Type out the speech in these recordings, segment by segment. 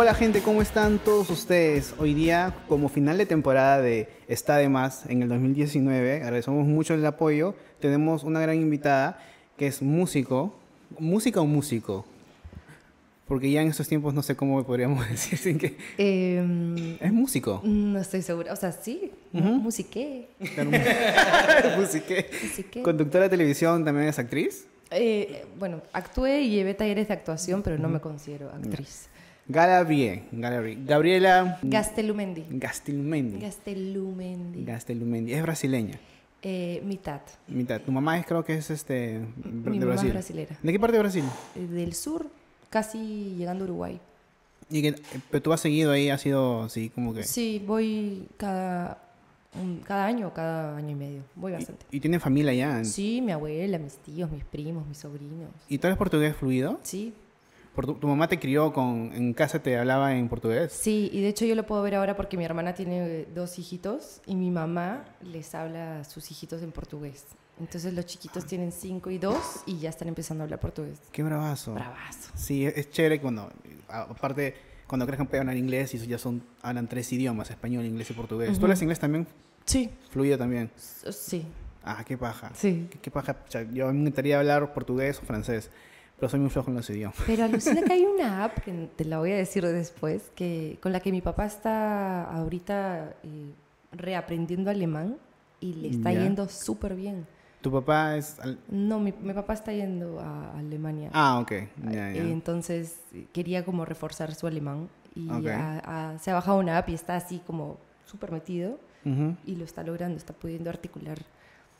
Hola gente, ¿cómo están todos ustedes? Hoy día, como final de temporada de Está de Más en el 2019, agradecemos mucho el apoyo. Tenemos una gran invitada que es músico. ¿Música o músico? Porque ya en estos tiempos no sé cómo podríamos decir sin que... Em, es músico. no estoy segura. O sea, sí, musiqué. Musiqué. Musiqué. Conductora de televisión, también es actriz. Eh, bueno, actué y llevé talleres de actuación, pero no me considero actriz. Gabriel, Gabriel, Gabriela Gastelumendi. Gastelmendi. Gastelumendi. Gastelumendi. Es brasileña. Eh, mitad. Mitad. Tu mamá es, creo que es este Mi de mamá es Brasil. brasilera. ¿De qué parte de Brasil? Eh, Del sur, casi llegando a Uruguay. Y que, pero tú has seguido ahí, has sido así como que... Sí, voy cada, cada año o cada año y medio. Voy bastante. Y, y tienen familia allá. Sí, mi abuela, mis tíos, mis primos, mis sobrinos. ¿Y tú eres portugués fluido? Sí, tu, tu mamá te crió con... En casa te hablaba en portugués. Sí, y de hecho yo lo puedo ver ahora porque mi hermana tiene dos hijitos y mi mamá les habla a sus hijitos en portugués. Entonces los chiquitos tienen cinco y dos y ya están empezando a hablar portugués. Qué bravazo. Bravazo. Sí, es, es chévere cuando... Aparte, cuando crezcan pueden hablar inglés y ya son... Hablan tres idiomas, español, inglés y portugués. ¿Tú Ujú. hablas inglés también? Sí. Fluido también. Sí, Ah, qué paja. sí. ¿Qué, qué paja? O sea, yo me encantaría hablar portugués o francés, pero soy muy flojo en los idiomas. Pero alucina que hay una app, que te la voy a decir después, que, con la que mi papá está ahorita eh, reaprendiendo alemán y le está Ya. yendo súper bien. ¿Tu papá es...? al- No, mi, mi papá está yendo a Alemania. Ah, ok. Ya, ya. Eh, Entonces quería como reforzar su alemán y se ha bajado una app y está así como súper metido y lo está logrando, está pudiendo articular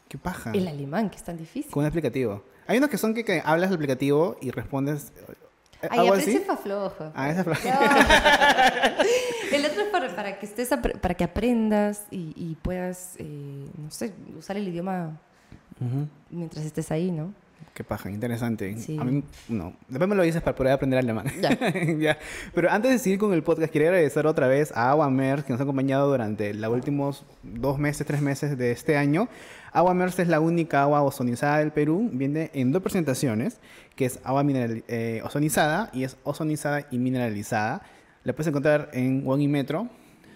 Qué paja. el alemán, que es tan difícil. Con un aplicativo. Hay unos que son que, que hablas del aplicativo y respondes... eh, Ay, ¿Algo a así? pa' flojo. Ah, esa es el otro es para, para que estés para que aprendas y, y puedas, eh, no sé, usar el idioma mientras estés ahí, ¿no? Qué paja, interesante. Sí. A mí, no. Después me lo dices para poder aprender alemán. Ya. Ya. Pero antes de seguir con el podcast, quería agradecer otra vez a Agua Mers, que nos ha acompañado durante los últimos dos meses, tres meses de este año. Agua Mers es la única agua ozonizada del Perú. Viene en dos presentaciones, que es agua mineral, eh, ozonizada y es ozonizada y mineralizada. La puedes encontrar en One y Metro.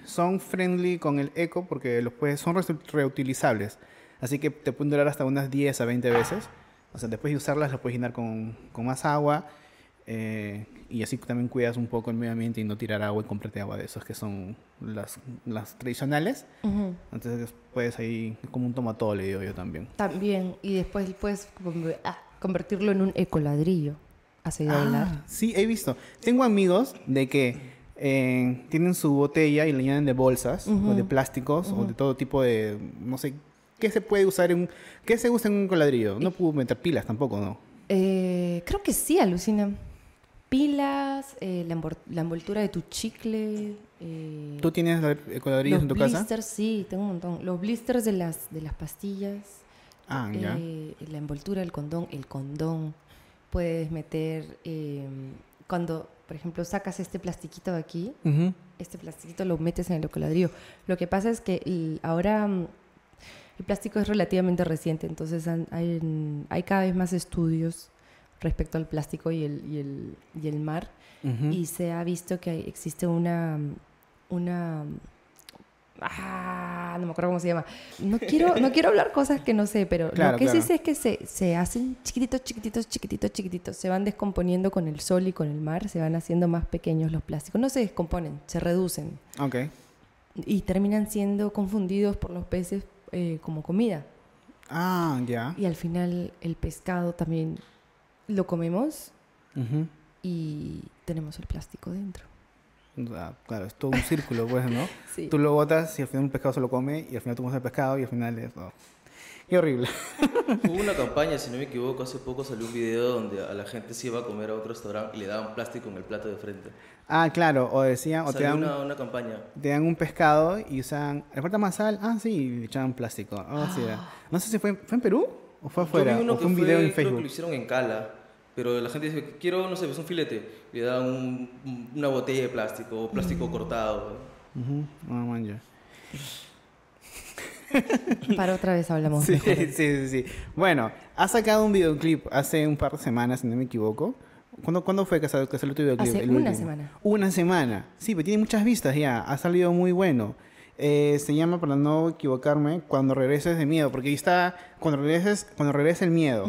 Son friendly con el eco porque los puedes, son re- reutilizables. Así que te pueden durar hasta unas 10 a 20 veces. O sea, después de usarlas, las puedes llenar con, con más agua. eh, y así también cuidas un poco el medio ambiente y no tirar agua y comprarte agua de esos que son las, las tradicionales. Ujú. Entonces puedes ahí, como un tomatol, le digo yo también. También, y después puedes ah, convertirlo en un ecoladrillo. ¿Has oído hablar? Ah, sí, he visto. Tengo amigos de que eh, tienen su botella y la llenan de bolsas o de plásticos o de todo tipo de, no sé, ¿qué se puede usar en un, qué se usa en un coladrillo? No puedo meter pilas tampoco, ¿no? Eh, creo que sí, alucina. Pilas, eh, la, envol- la envoltura de tu chicle. eh, ¿Tú tienes la- eh, coladrillos los en tu casa? blisters, sí, tengo un montón. Los blisters de las, de las pastillas. Ah, ya. eh, la envoltura del condón, el condón. Puedes meter, eh, cuando, por ejemplo, sacas este plastiquito de aquí, este plastiquito lo metes en el coladrillo. Lo que pasa es que ahora mm, el plástico es relativamente reciente, entonces hay, cada vez más estudios respecto al plástico y el, y el, y el mar Ujú. y se ha visto que hay- existe una una ah, no me acuerdo cómo se llama. No quiero no quiero hablar cosas que no sé, pero Claro, lo que claro. sí sé es que se, se hacen chiquititos, chiquititos, chiquititos, chiquititos. Se van descomponiendo con el sol y con el mar, se van haciendo más pequeños los plásticos. No se descomponen, se reducen Ok. y terminan siendo confundidos por los peces eh, como comida. Ah, ya. Y al final el pescado también lo comemos y tenemos el plástico dentro. Sea, claro, es todo un círculo, pues, ¿no? Sí. Tú lo botas y al final un pescado se lo come y al final tú comes el pescado y al final es... oh, Qué horrible. Hubo una campaña, si no me equivoco, hace poco salió un video donde a la gente se iba a comer a otro restaurante y le daban plástico en el plato de frente. Ah, claro, o decían, o te dan, una, una campaña. te dan un pescado y usan... ¿Le falta más sal? Ah, sí, y le echaban plástico. Oh, sí, era. No sé si fue, ¿fue en Perú o fue afuera. Yo vi uno o que fue un video fue- en Creo que Facebook. lo hicieron en Cala, pero la gente dice, quiero, no sé, pues un filete. Le dan un- un- una botella de plástico, o plástico cortado. Ujú, Ah, man, ya. Para otra vez hablamos Sí, mejor. sí, sí, sí. Bueno, ha sacado un videoclip hace un par de semanas, si no me equivoco, ¿Cuándo, ¿Cuándo fue que salió, que salió tu videoclip? Hace el una último? semana. Una semana. Sí, pero tiene muchas vistas ya. Ha salido muy bueno. Eh, se llama, para no equivocarme, Cuando regreses de miedo. Porque ahí está, cuando regreses, cuando regrese el miedo.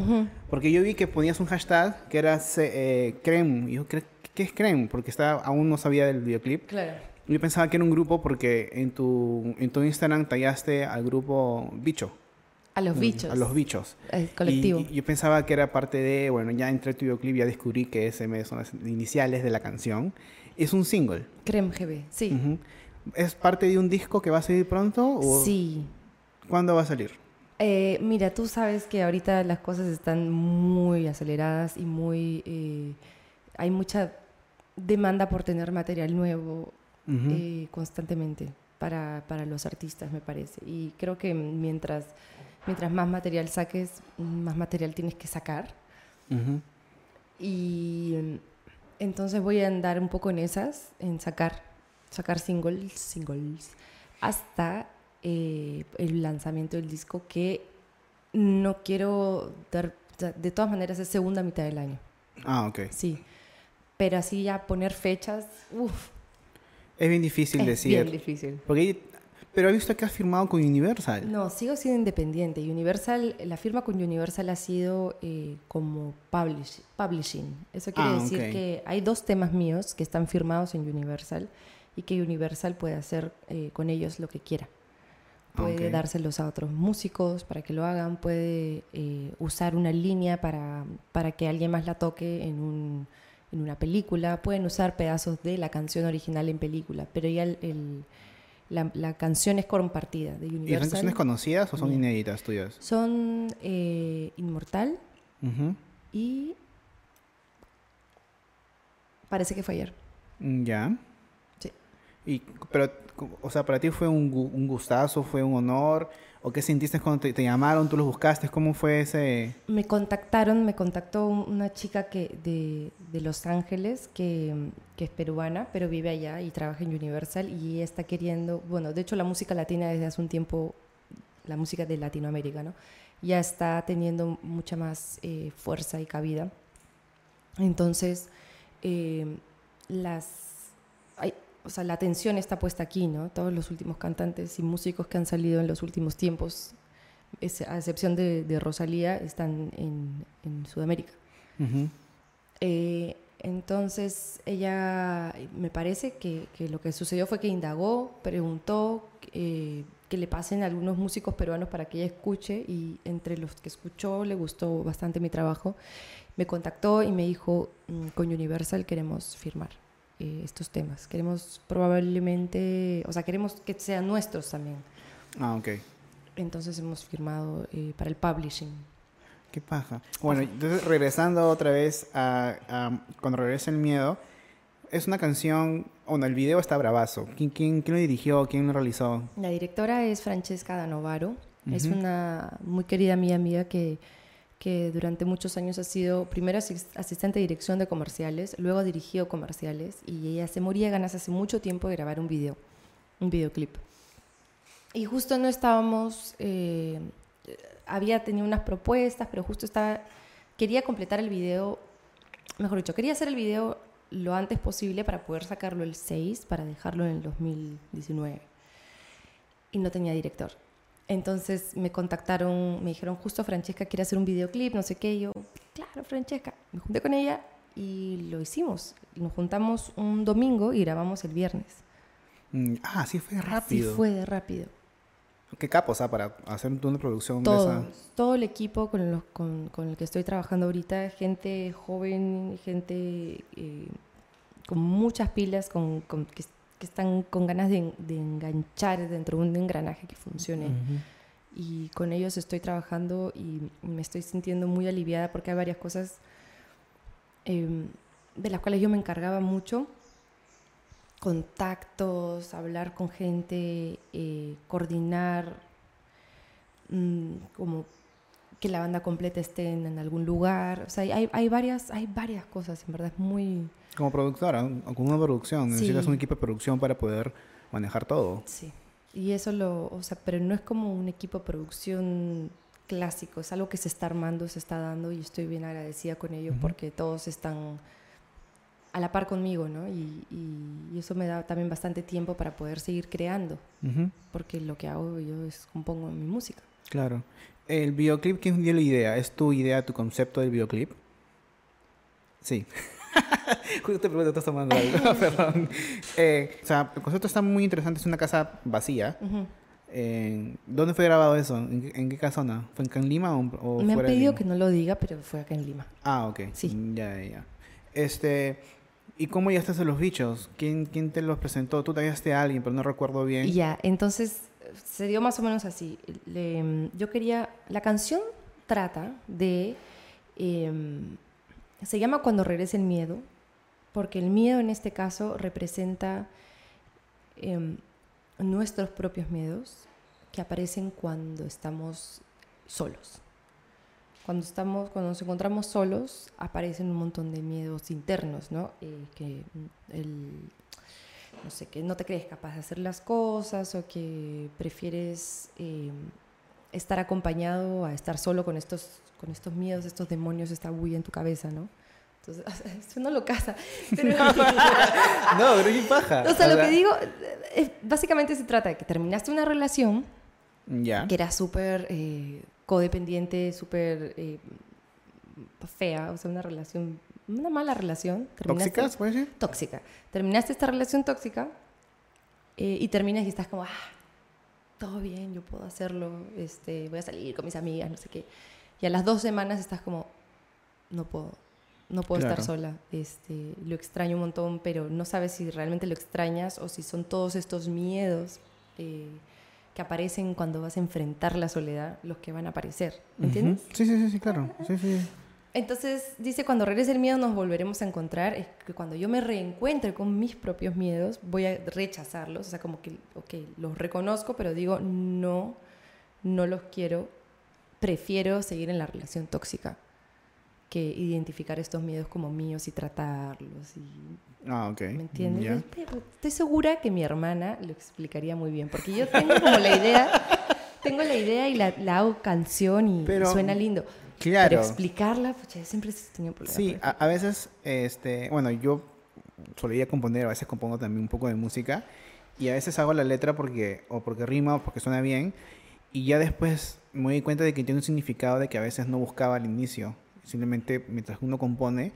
Porque yo vi que ponías un hashtag que era eh, Creme. Y yo, ¿qué, ¿qué es Creme? Porque estaba, aún no sabía del videoclip. Claro. Yo pensaba que era un grupo porque en tu, en tu Instagram tallaste al grupo Bicho. A los bichos. Mm, A los bichos. El colectivo. Y, y yo pensaba que era parte de, bueno, ya entré tu videoclip, ya descubrí que SM son las iniciales de la canción. Es un single. Creme GB, sí. ¿Es parte de un disco que va a salir pronto? O Sí. ¿Cuándo va a salir? Eh, mira, tú sabes que ahorita las cosas están muy aceleradas y muy... eh, hay mucha demanda por tener material nuevo Eh, constantemente para, para los artistas, me parece. Y creo que mientras, mientras más material saques, más material tienes que sacar. Ujú. Y mm, entonces voy a andar un poco en esas, en sacar, sacar singles, singles, hasta eh, el lanzamiento del disco que no quiero dar, de todas maneras es segunda mitad del año, Ah, ok. sí. Pero así ya poner fechas, uff, Es bien difícil es decir. bien difícil. Porque, pero he visto que has firmado con Universal. No, sigo siendo independiente. Universal, la firma con Universal ha sido eh, como publish- publishing. Eso quiere Ah, decir que hay dos temas míos que están firmados en Universal y que Universal puede hacer eh, con ellos lo que quiera. Puede Ok. dárselos a otros músicos para que lo hagan, puede eh, usar una línea para, para que alguien más la toque en, un, en una película, pueden usar pedazos de la canción original en película, pero ya el- el- la, la canción es compartida de ¿Y son Universal. canciones conocidas o son inéditas tuyas? Son eh, Inmortal y parece que fue ayer. Mm, Ya. Sí. Y, pero, o sea, para ti fue un, un gustazo, fue un honor, o qué sentiste cuando te, llamaron, tú los buscaste, cómo fue ese... Me contactaron, me contactó un- una chica que de, de Los Ángeles que, que es peruana, pero vive allá y trabaja en Universal y está queriendo, bueno, de hecho la música latina desde hace un tiempo, la música de Latinoamérica, ¿no? Ya está teniendo mucha más eh, fuerza y cabida. Entonces, eh, las, hay- o sea, la atención está puesta aquí, ¿no? Todos los últimos cantantes y músicos que han salido en los últimos tiempos, es- a excepción de, de Rosalía, están en, en Sudamérica. Ujú. Eh, entonces, ella, me parece que, que lo que sucedió fue que indagó, preguntó eh, que le pasen a algunos músicos peruanos para que ella escuche y entre los que escuchó le gustó bastante mi trabajo. Me contactó y me dijo, "Mm, con Universal queremos firmar eh, estos temas. Queremos probablemente, o sea, queremos que sean nuestros también. Ah, ok. Entonces hemos firmado eh, para el publishing. Qué paja. Bueno, entonces regresando otra vez a, a Cuando regresa el miedo, es una canción, bueno, el video está bravazo. ¿Quién, quién, quién lo dirigió? ¿Quién lo realizó? La directora es Francesca Danovaro. Es Ujú. una muy querida amiga mía que, que durante muchos años ha sido primero asis- asistente de dirección de comerciales, luego dirigió comerciales y ella se moría de ganas hace mucho tiempo de grabar un video, un videoclip. Y justo no estábamos, eh, había tenido unas propuestas, pero justo estaba, quería completar el video, mejor dicho, quería hacer el video lo antes posible para poder sacarlo el 6, para dejarlo en el 2019 y no tenía director. Entonces me contactaron, me dijeron, justo Francesca quiere hacer un videoclip, no sé qué. Y yo, claro, Francesca. Me junté con ella y lo hicimos. Nos juntamos un domingo y grabamos el viernes. Mm, Ah, sí fue rápido. Así fue de rápido. Qué capos, ¿ah? Para hacer una producción de Todo, esa... todo el equipo con, los- con, con el que estoy trabajando ahorita, gente joven, gente eh, con muchas pilas, con, con- que, que están con ganas de, de enganchar dentro de un engranaje que funcione. Ujú. y con ellos estoy trabajando y me estoy sintiendo muy aliviada porque hay varias cosas em, de las cuales yo me encargaba mucho. Contactos, hablar con gente, eh, coordinar, mm, como que la banda completa esté en, algún lugar. O sea, hay, hay, varias, hay varias cosas, en verdad, es muy... Como productora, o con una producción, necesitas Sí. un equipo de producción para poder manejar todo. Sí. Y eso lo, o sea, pero no es como un equipo de producción clásico, es algo que se está armando, se está dando y estoy bien agradecida con ellos porque todos están a la par conmigo, ¿no? Y, y, eso me da también bastante tiempo para poder seguir creando, porque lo que hago yo es compongo mi música. Claro. ¿El videoclip quién dio la idea? ¿Es tu idea, tu concepto del videoclip? Sí. Justo te pregunto, estás tomando algo, perdón. Eh, o sea, el concepto está muy interesante, es una casa vacía. ¿Dónde fue grabado eso? ¿En, qué casona? ¿Fue en Lima o, Me han pedido que no lo diga, pero fue acá en Lima. Ah, ok. Sí. Ya, ya. Este, ¿y cómo estás en los bichos? ¿Quién, te los presentó? Tú te a alguien, pero no recuerdo bien. Ya, entonces se dio más o menos así. yo quería, la canción trata de, em, se llama Cuando regrese el miedo, porque el miedo en este caso representa em, nuestros propios miedos que aparecen cuando estamos solos. Cuando, estamos, cuando nos encontramos solos, aparecen un montón de miedos internos, ¿no? Eh, que el, no sé, que no te crees capaz de hacer las cosas o que prefieres eh, estar acompañado a estar solo con estos, con estos miedos, estos demonios, esta bulla en tu cabeza, ¿no? Entonces, eso no lo casa. Pero... no, pero qué paja. O sea, lo que digo, eh, básicamente se trata de que terminaste una relación ya. que era súper eh, codependiente, súper fea, o sea, una relación una mala relación. ¿Tóxica, puede ser? Tóxica. Terminaste esta relación tóxica eh, y terminas y estás como, ah, todo bien, yo puedo hacerlo, este, voy a salir con mis amigas, no sé qué. Y a las dos semanas estás como, no puedo, no puedo estar sola. Este, lo extraño un montón, pero no sabes si realmente lo extrañas o si son todos estos miedos eh, que aparecen cuando vas a enfrentar la soledad los que van a aparecer. ¿Entiendes? Sí, sí, sí, claro. Sí, sí. Entonces dice, cuando regrese el miedo nos volveremos a encontrar, es que cuando yo me reencuentre con mis propios miedos, voy a rechazarlos, o sea, como que, ok, los reconozco, pero digo, no, no los quiero, prefiero seguir en la relación tóxica que identificar estos miedos como míos y tratarlos. Y, ah, ok. ¿Me entiendes? Estoy segura que mi hermana lo explicaría muy bien, porque yo tengo como la idea, tengo la idea y la, hago canción y suena lindo. Claro. Pero explicarla, pues siempre he tenido problemas. Sí, a, veces, este, bueno, yo solía componer, a veces compongo también un poco de música y a veces hago la letra porque, o porque rima o porque suena bien y ya después me doy cuenta de que tiene un significado de que a veces no buscaba al inicio. Simplemente mientras uno compone,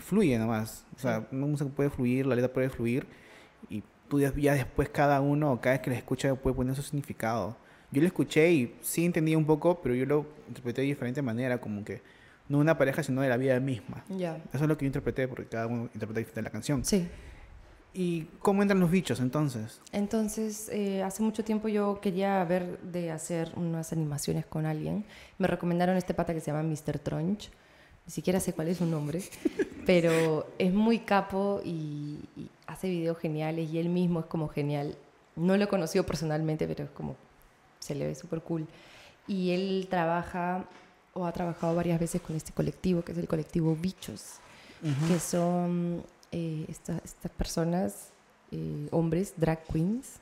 fluye nomás. O sea, una música puede fluir, la letra puede fluir y tú ya, después cada uno, cada vez que la escucha puede poner su significado yo lo escuché y sí entendí un poco, pero yo lo interpreté de diferente manera, como que no una pareja, sino de la vida misma. Ya. Eso es lo que yo interpreté, porque cada uno interpreta diferente la canción. Sí. ¿Y cómo entran los bichos entonces? Entonces, eh, hace mucho tiempo yo quería ver de hacer unas animaciones con alguien. Me recomendaron este pata que se llama Mr. Tronch. Ni siquiera sé cuál es su nombre, pero es muy capo y, y hace videos geniales y él mismo es como genial. No lo he conocido personalmente, pero es como se le ve súper cool. Y él trabaja o ha trabajado varias veces con este colectivo, que es el colectivo Bichos, que son eh, estas personas, eh, hombres, drag queens,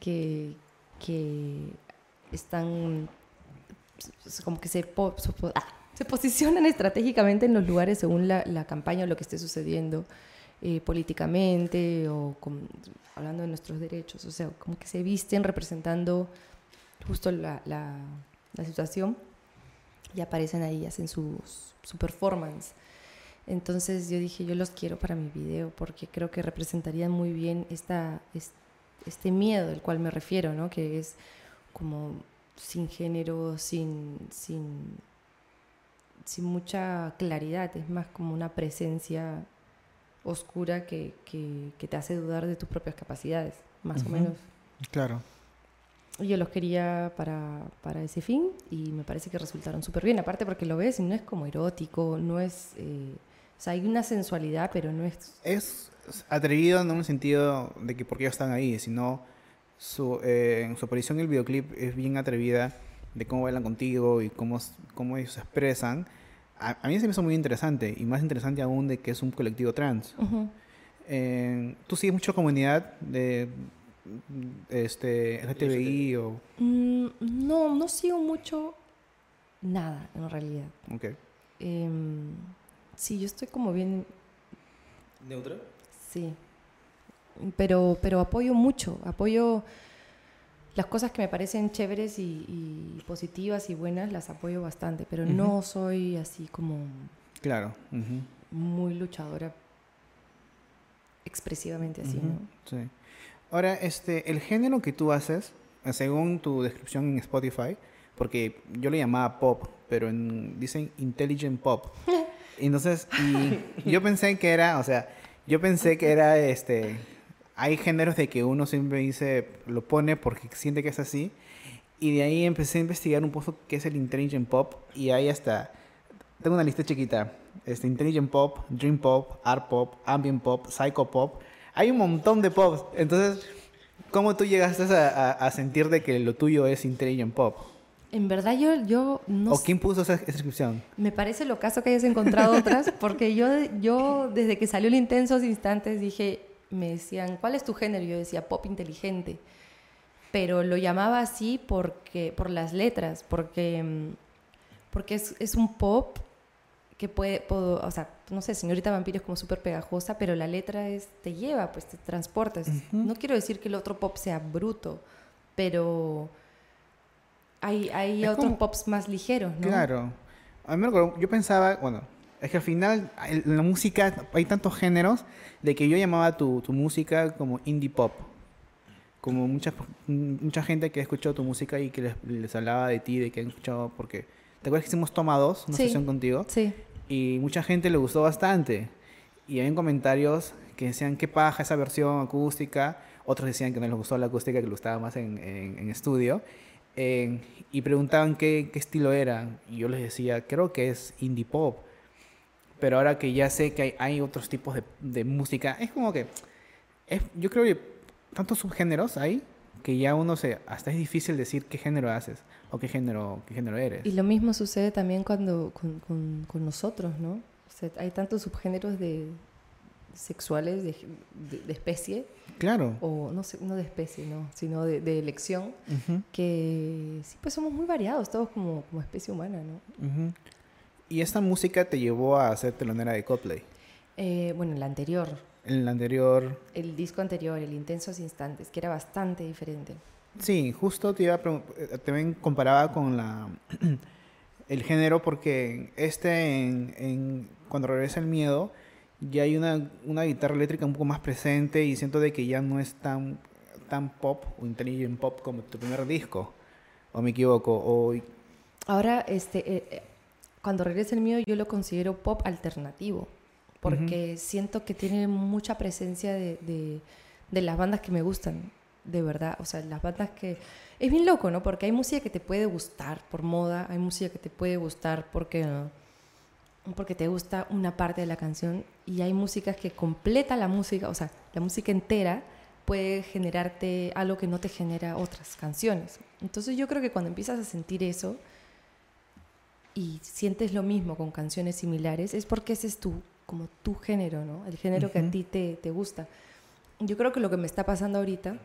que, que están como que se, ah, se posicionan estratégicamente en los lugares según la, la campaña o lo que esté sucediendo. Eh, políticamente o hablando de nuestros derechos, o sea, como que se visten representando justo la, la, situación y aparecen ahí, hacen su, su performance. Entonces yo dije, yo los quiero para mi video porque creo que representarían muy bien esta, este miedo del cual me refiero, ¿no? que es como sin género, sin, sin, sin mucha claridad, es más como una presencia oscura que, que, que te hace dudar de tus propias capacidades, más o menos. Claro yo los quería para, para, ese fin y me parece que resultaron súper bien. Aparte porque lo ves y no es como erótico, no es... Eh, o sea, hay una sensualidad, pero no es... Es atrevido no en el sentido de que porque ellos están ahí, sino su, eh, su aparición en el videoclip es bien atrevida de cómo bailan contigo y cómo, cómo ellos se expresan. A, mí se me hizo muy interesante y más interesante aún de que es un colectivo trans. Eh, ¿Tú sigues mucho comunidad de este, LGTBI o...? Mm, no, no sigo mucho nada, en realidad. Ok. Em, sí, yo estoy como bien, ¿Neutra? sí. Pero, pero apoyo mucho, apoyo las cosas que me parecen chéveres y, y positivas y buenas, las apoyo bastante, pero no soy así como Claro. muy luchadora expresivamente así, ¿no? Sí. Ahora, este, el género que tú haces, eh, según tu descripción en Spotify, porque yo le llamaba pop, pero en- dicen intelligent pop. Entonces, y yo pensé que era, o sea, yo pensé que era este. Hay géneros de que uno siempre dice, lo pone porque siente que es así. Y de ahí empecé a investigar un poco qué es el intelligent pop. Y ahí hasta. Tengo una lista chiquita. Este, intelligent pop, dream pop, art pop, ambient pop, psycho pop. Hay un montón de pops. Entonces, ¿cómo tú llegaste a, a- a sentir de que lo tuyo es intelligent pop? En verdad yo, yo no ¿O quién puso esa descripción? Me parece lo caso que hayas encontrado otras, porque yo, yo desde que salió el Intensos Instantes dije, me decían, ¿cuál es tu género? Y yo decía pop inteligente, pero lo llamaba así porque, por las letras, porque, mm, porque es, es un pop que puede, puedo- o sea, no sé, Señorita Vampiro es como súper pegajosa, pero la letra es, te lleva, pues te transportas. No quiero decir que el otro pop sea bruto, pero hay, hay Es otros como- pops más ligeros, ¿no? Claro. A mí me acuerdo- yo pensaba, bueno, es que al final en la música hay tantos géneros de que yo llamaba tu, tu música como indie pop. Como mucha, mucha gente que ha escuchado tu música y que les, les hablaba de ti, de que han escuchado, porque ¿te acuerdas que hicimos Toma 2, una Sí. sesión contigo? Sí. Y mucha gente le gustó bastante. Y había comentarios que decían, qué paja esa versión acústica. Otros decían que no les gustó la acústica, que les gustaba más en, en- en estudio. Eh, y preguntaban qué, qué estilo era. Y yo les decía, creo que es indie pop. Pero ahora que ya sé que hay, hay otros tipos de, de música, es como que... Es, yo creo que tantos subgéneros hay que ya uno se... Hasta es difícil decir qué género haces o qué género, qué género eres. Y lo mismo sucede también cuando con, con- con nosotros, ¿no? O sea, hay tantos subgéneros de sexuales de, de- de especie, Claro. o no sé, no de especie, no, sino de, de elección, Ujú. que sí, pues somos muy variados, todos como, como especie humana, ¿no? Ujú. Y esta música te llevó a ser telonera de Coldplay. Eh, bueno, el anterior, En el anterior, el disco anterior, el Intensos Instantes, que era bastante diferente. sí, justo te iba a eh, también comparaba con la el género porque este en, en- cuando regresa el miedo ya hay una, una guitarra eléctrica un poco más presente y siento de que ya no es tan tan pop o intelligent pop como tu primer disco o me equivoco o Ahora, este, eh, eh, cuando regresa el mío, yo lo considero pop alternativo, porque siento que tiene mucha presencia de, de- de las bandas que me gustan, de verdad. O sea, las bandas que... Es bien loco, ¿no? Porque hay música que te puede gustar por moda, hay música que te puede gustar porque, porque te gusta una parte de la canción, y hay músicas que completa la música, o sea, la música entera puede generarte algo que no te genera otras canciones. Entonces yo creo que cuando empiezas a sentir eso y sientes lo mismo con canciones similares, es porque ese es tu, como tu género, ¿no? El género que a ti te, te gusta. Yo creo que lo que me está pasando ahorita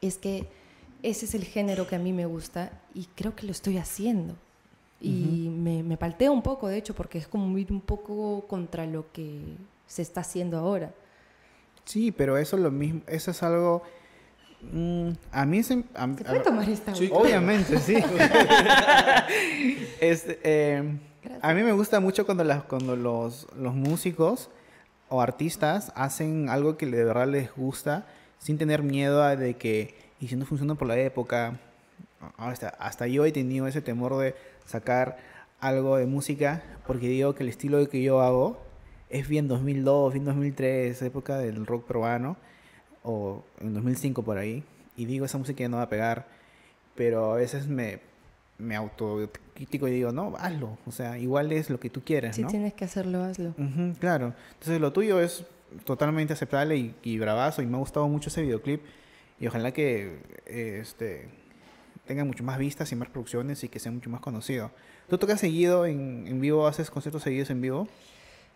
es que ese es el género que a mí me gusta y creo que lo estoy haciendo. Y me, me paltea un poco, de hecho, porque es como ir un poco contra lo que se está haciendo ahora. sí pero eso es lo mismo eso es algo mm, a mí se, a, ¿Se a- puede tomar esta? Obviamente, sí. Este, eh, a mí me gusta mucho cuando, las, cuando los, los músicos o artistas hacen algo que de verdad les gusta sin tener miedo a de que, y si no funciona por la época, hasta, hasta yo he tenido ese temor de sacar algo de música porque digo que el estilo que yo hago es bien 2002, bien 2003, época del rock peruano, o en 2005 por ahí, y digo, esa música ya no va a pegar, pero a veces me, me autocrítico y digo, no, hazlo, o sea, igual es lo que tú quieres, Si ¿no? tienes que hacerlo, hazlo. Ujú, claro, entonces lo tuyo es totalmente aceptable y, y bravazo, y me ha gustado mucho ese videoclip, y ojalá que eh, este tenga mucho más vistas y más producciones y que sea mucho más conocido. ¿Tú tocas seguido en, en vivo, haces conciertos seguidos en vivo?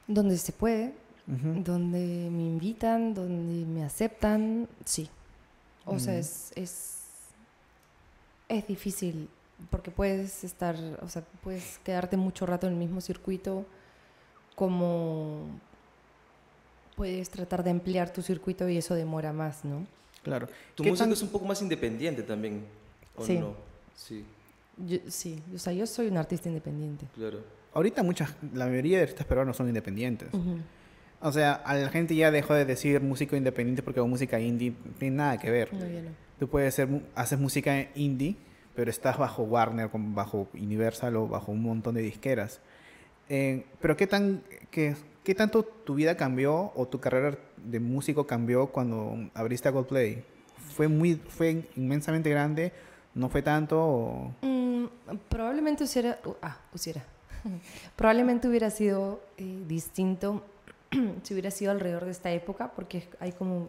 Donde se puede, Ujú. donde me invitan, donde me aceptan, sí. O sea, Mm. es, es, es difícil porque puedes estar, o sea, puedes quedarte mucho rato en el mismo circuito, como puedes tratar de ampliar tu circuito y eso demora más, ¿no? Claro. Tu ¿Qué música tan- es un poco más independiente también, ¿o Sí. no? Sí, Yo- sí, o sea, yo soy un artista independiente. claro. Ahorita muchas, la mayoría de artistas peruanos son independientes. Ujú. O sea, a la gente ya dejó de decir músico independiente porque hago música indie no tiene nada que ver. No, no. Tú puedes ser, mu- haces música indie, pero estás bajo Warner, bajo Universal o bajo un montón de disqueras. Eh, pero ¿qué, tan, qué, ¿qué tanto tu vida cambió o tu carrera de músico cambió cuando abriste a Coldplay? ¿Fue, muy, fue inmensamente grande? ¿No fue tanto? o- Mm, probablemente hubiera, uh, ah, hubiera. probablemente hubiera sido eh, distinto si hubiera sido alrededor de esta época, porque hay como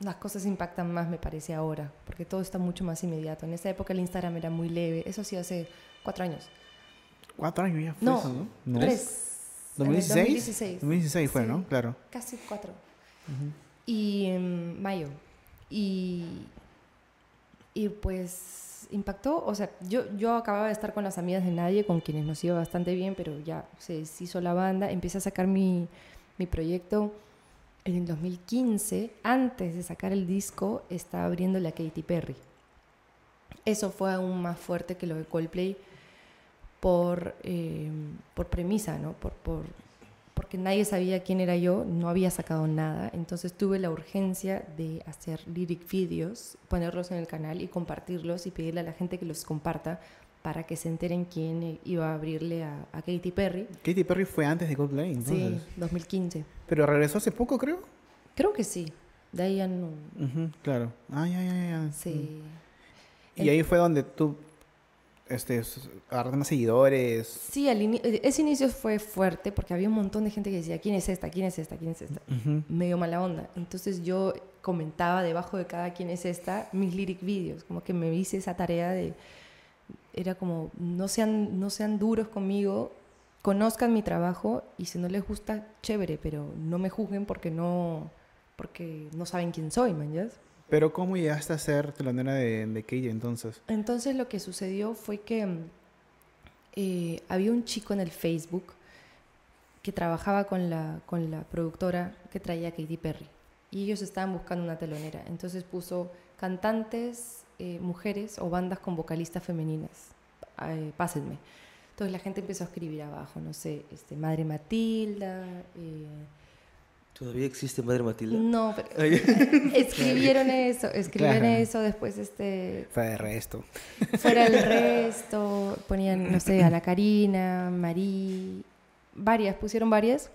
las cosas impactan más, me parece ahora, porque todo está mucho más inmediato. En esa época el Instagram era muy leve, eso sí hace cuatro años. Cuatro años ya fue No, eso, ¿no? ¿No? Tres. En el 2016? 2016. 2016 fue, Sí. ¿no? Claro. Casi cuatro. Y en mayo. Y, y pues impactó, o sea, yo, yo acababa de estar con las amigas de Nadie, con quienes nos iba bastante bien, pero ya se deshizo la banda, empecé a sacar mi, mi proyecto en el 2015, antes de sacar el disco, estaba abriéndole a Katy Perry. Eso fue aún más fuerte que lo de Coldplay por, eh, por premisa, ¿no? Por, por, porque nadie sabía quién era yo, no había sacado nada, entonces tuve la urgencia de hacer lyric videos, ponerlos en el canal y compartirlos y pedirle a la gente que los comparta para que se enteren quién iba a abrirle a, a Katy Perry. Katy Perry fue antes de Coldplay, entonces. Sí, 2015. Pero regresó hace poco, creo. Creo que sí. De ahí ya no. Claro. Ah, ya, ya, ya. Sí. Y ahí fue donde tú este, agarraste más seguidores. Sí, al ini- eh, ese inicio fue fuerte porque había un montón de gente que decía, ¿quién es esta? ¿Quién es esta? ¿Quién es esta? Ujú. Medio mala onda. Entonces yo comentaba debajo de cada quién es esta mis lyric videos, como que me hice esa tarea de, era como, no sean, no sean duros conmigo, conozcan mi trabajo y si no les gusta, chévere, pero no me juzguen porque no, porque no saben quién soy, man. Pero ¿cómo llegaste a ser telonera de, de Katy entonces? Entonces lo que sucedió fue que eh, había un chico en el Facebook que trabajaba con la, con la productora que traía a Katy Perry. Y ellos estaban buscando una telonera. Entonces puso cantantes, eh, mujeres o bandas con vocalistas femeninas. Eh, pásenme. Entonces la gente empezó a escribir abajo, no sé, este, Madre Matilda. eh, ¿Todavía existe Madre Matilda? no, pero escribieron eso, escribieron Claro. eso, después este, Fue de resto. fuera el resto, ponían, no sé, Ana Karina, Marí, varias, pusieron varias.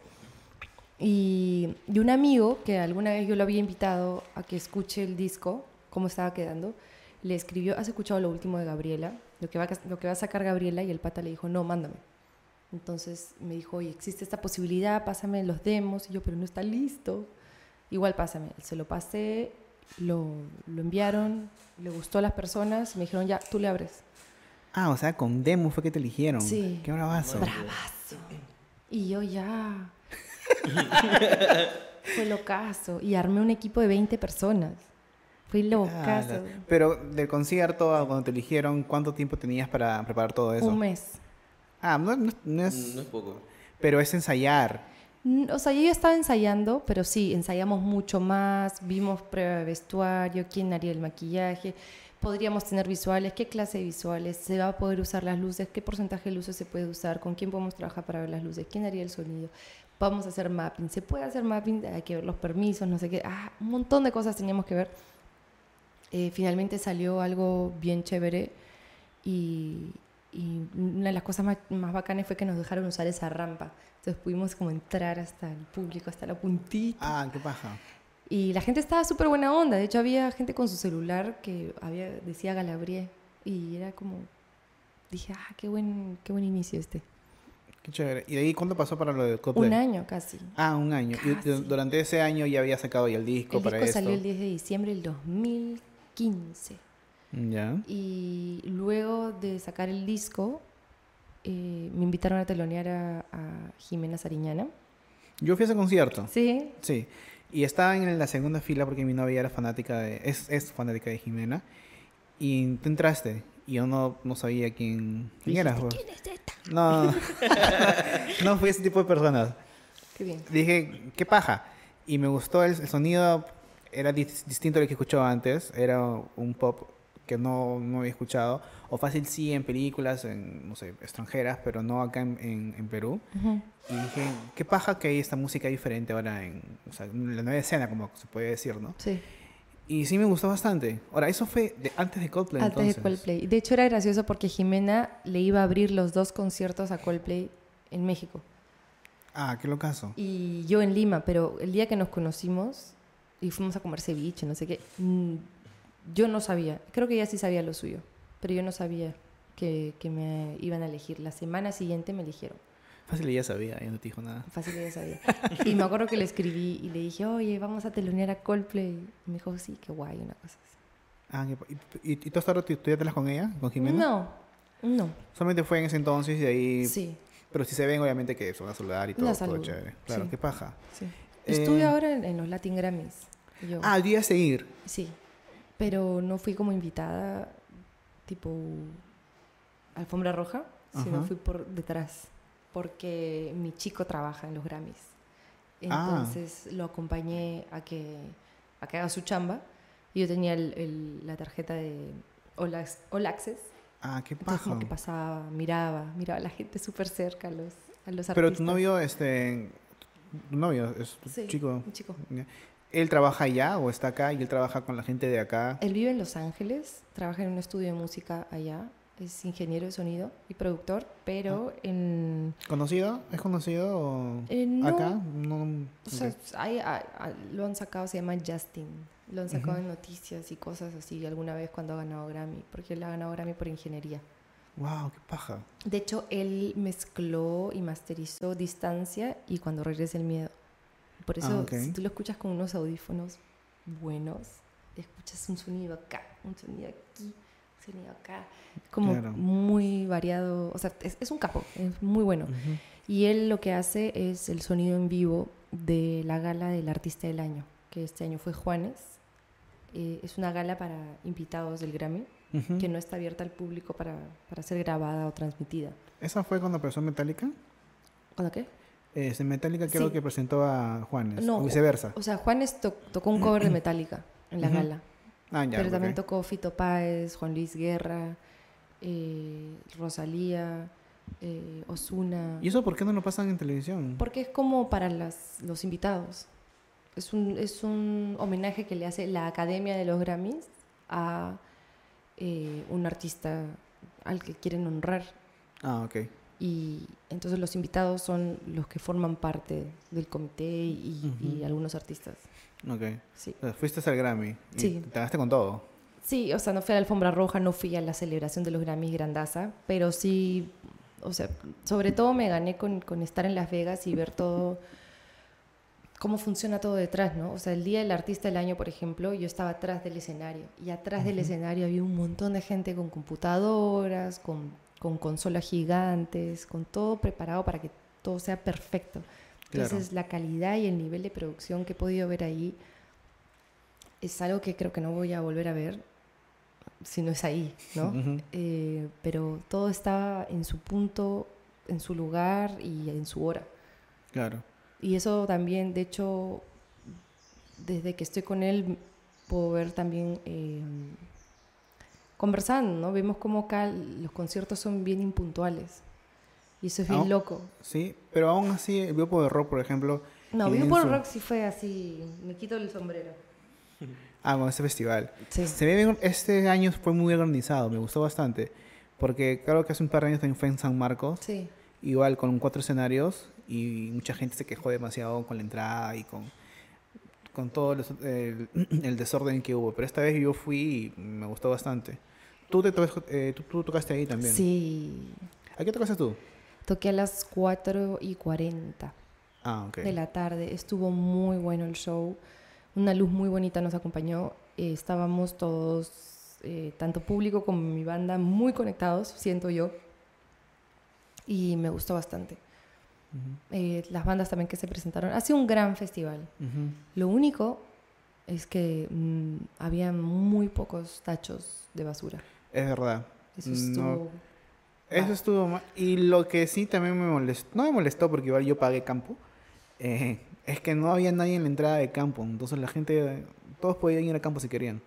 Y, y un amigo, que alguna vez yo lo había invitado a que escuche el disco, cómo estaba quedando, le escribió, ¿has escuchado lo último de Gabriela? Lo que va a, lo que va a sacar Gabriela y el pata le dijo, no, mándame. Entonces me dijo, oye, existe esta posibilidad, pásame los demos. Y yo, pero no está listo. Igual pásame. Se lo pasé, lo, lo enviaron, le gustó a las personas, me dijeron, ya, tú le abres. Ah, o sea, con demo fue que te eligieron. Sí. Qué bravazo. Bravazo. Y yo ya. Fue locazo. Y armé un equipo de 20 personas. Fue locazo. Ala. Pero del concierto a cuando te eligieron, ¿cuánto tiempo tenías para preparar todo eso? Un mes. Ah, no, no- no es... Mm, No es poco. Pero es ensayar. Mm, O sea, yo ya estaba ensayando, pero sí, ensayamos mucho más, vimos prueba de vestuario, quién haría el maquillaje, podríamos tener visuales, qué clase de visuales, se va a poder usar las luces, qué porcentaje de luces se puede usar, con quién podemos trabajar para ver las luces, quién haría el sonido, vamos a hacer mapping, se puede hacer mapping, hay que ver los permisos, no sé qué, ah, un montón de cosas teníamos que ver. Eh, finalmente salió algo bien chévere y, y una de las cosas más, más bacanas fue que nos dejaron usar esa rampa. Entonces pudimos como entrar hasta el público, hasta la puntita. Ah, qué paja. Y la gente estaba súper buena onda. De hecho, había gente con su celular que había, decía Galabrie. Y era como... Dije, ah, qué buen, qué buen inicio este. Qué chévere. ¿Y de ahí cuánto pasó para lo de Coldplay? Un año casi. Ah, un año. Casi. durante ese año ya había sacado ya el disco El para disco esto. salió el 10 de diciembre del 2015. Ya. Y luego de sacar el disco, eh, me invitaron a telonear a, a Jimena Sariñana. Yo fui a ese concierto. Sí, Sí. Y estaba en la segunda fila porque mi novia era fanática de... Es, es fanática de Jimena. Y tú entraste. y yo no, no sabía quién, quién Dijiste, era. pues. ¿Quién es esta? No, no fui ese tipo de personas. Qué bien. Dije, qué paja. Y me gustó el, el sonido, era dis- distinto al que escuchaba antes. Era un pop que no, no había escuchado. O fácil sí en películas, en, no sé, extranjeras, pero no acá en, en- en Perú. Ujú. Y dije, qué paja que hay esta música diferente ahora en, o sea, en la nueva escena, como se puede decir, ¿no? Sí, Y sí me gustó bastante. Ahora, eso fue de- antes de Coldplay, antes entonces. de Coldplay. De hecho, era gracioso porque Jimena le iba a abrir los dos conciertos a Coldplay en México. Ah, qué locazo. Y yo en Lima, pero el día que nos conocimos y fuimos a comer ceviche, no sé qué, mm, yo no sabía, creo que ella sí sabía lo suyo, pero yo no sabía que, que me iban a elegir. La semana siguiente me eligieron. Fácil ella sabía, ella no te dijo nada. Fácil ella sabía. Y me acuerdo que le escribí y le dije, oye, vamos a telonear a Coldplay. Y me dijo, sí, qué guay, una cosa así. Ah, ¿y, y, y tú hasta ahora te- estudiaste con ella, con Jimena? No, no, Solamente fue en ese entonces y ahí... sí, Pero si se ven, obviamente, que son a saludar y todo, todo chévere. Claro, sí. qué paja. sí. Eh, Estuve ahora en, en los Latin Grammys. Yo. Ah, yo iba a seguir. Sí, pero no fui como invitada, tipo alfombra roja, sino Ajá. fui por detrás, porque mi chico trabaja en los Grammys. Ah. Entonces lo acompañé a que, a que haga su chamba. Y yo tenía el- el- la tarjeta de All, All Access. Ah, qué paja. que pasaba, miraba, miraba a la gente súper cerca, a los, a los Pero artistas. tu novio, este... Tu novio, es Sí, chico. un chico. ¿Él trabaja allá o está acá y él trabaja con la gente de acá? Él vive en Los Ángeles, trabaja en un estudio de música allá, es ingeniero de sonido y productor, pero Ah. en... ¿Conocido? ¿Es conocido o eh, no, acá? No, O sea, ok. hay- hay- lo han sacado, se llama Justin. Lo han sacado Ujú. en noticias y cosas así alguna vez cuando ha ganado Grammy, porque él ha ganado Grammy por ingeniería. Wow, qué paja. De hecho, él mezcló y masterizó Distancia y Cuando regrese el miedo. Por eso, Ah, ok. si tú lo escuchas con unos audífonos buenos, escuchas un sonido acá, un sonido aquí, un sonido acá. Como Claro. muy variado. O sea, es, es un capo, es muy bueno. Ujú. Y él lo que hace es el sonido en vivo de la gala del Artista del Año, que este año fue Juanes. Eh, es una gala para invitados del Grammy, Ujú. que no está abierta al público para, para ser grabada o transmitida. ¿Esa fue cuando empezó Metallica? ¿Cuándo qué? Este, Metallica creo Sí. que presentó a Juanes. No, o viceversa. O sea, Juanes to- tocó un cover de Metallica en la Ujú. gala, ah, ya. pero también ok. tocó Fito Páez, Juan Luis Guerra, eh, Rosalía, eh, Osuna. ¿Y eso por qué no lo pasan en televisión? Porque es como para las, los invitados. Es un, es un homenaje que le hace la Academia de los Grammys a eh, un artista al que quieren honrar. Ah, ok. Y entonces los invitados son los que forman parte del comité y, y Ujú. algunos artistas. Ok. Sí. O sea, fuiste al Grammy. Y Sí. Te ganaste con todo. Sí, o sea, no fui a la alfombra roja, no fui a la celebración de los Grammys Grandaza, pero sí, o sea, sobre todo me gané con, con estar en Las Vegas y ver todo, cómo funciona todo detrás, ¿no? O sea, el día del artista del año, por ejemplo, yo estaba atrás del escenario y atrás del escenario había un montón de gente con computadoras, con, con consolas gigantes, con todo preparado para que todo sea perfecto. Claro. Entonces, la calidad y el nivel de producción que he podido ver ahí es algo que creo que no voy a volver a ver si no es ahí, ¿no? Eh, pero todo estaba en su punto, en su lugar y en su hora. Claro. Y eso también, de hecho, desde que estoy con él, puedo ver también eh, conversando, ¿no? Vemos como acá los conciertos son bien impuntuales. Y eso es bien loco. Sí, pero aún así, el grupo de rock, por ejemplo. No, Billboard su- Rock sí fue así, me quito el sombrero. Ah, con este festival. Sí. Se ve bien- este año fue muy organizado, me gustó bastante. Porque claro que hace un par de años también fue en San Marcos, Sí. igual con cuatro escenarios y mucha gente se quejó demasiado con la entrada y con, con todo el, el- el desorden que hubo. Pero esta vez yo fui y me gustó bastante. Tú, te to- eh, tú, tú tocaste ahí también. Sí. ¿A qué tocaste tú? Toqué a las 4 y 40 Ah, de la tarde. Estuvo muy bueno el show. Una luz muy bonita nos acompañó. Eh, estábamos todos, eh, tanto público como mi banda, muy conectados, siento yo. Y me gustó bastante. Ujú, Eh, las bandas también que se presentaron. Ha sido un gran festival. ujú. Lo único es que mm, había muy pocos tachos de basura. Es verdad. Eso No. estuvo... Eso Ah. estuvo mal. Y lo que sí también me molestó, no me molestó porque igual yo pagué campo, eh, es que no había nadie en la entrada de campo. Entonces la gente, todos podían ir a campo si querían.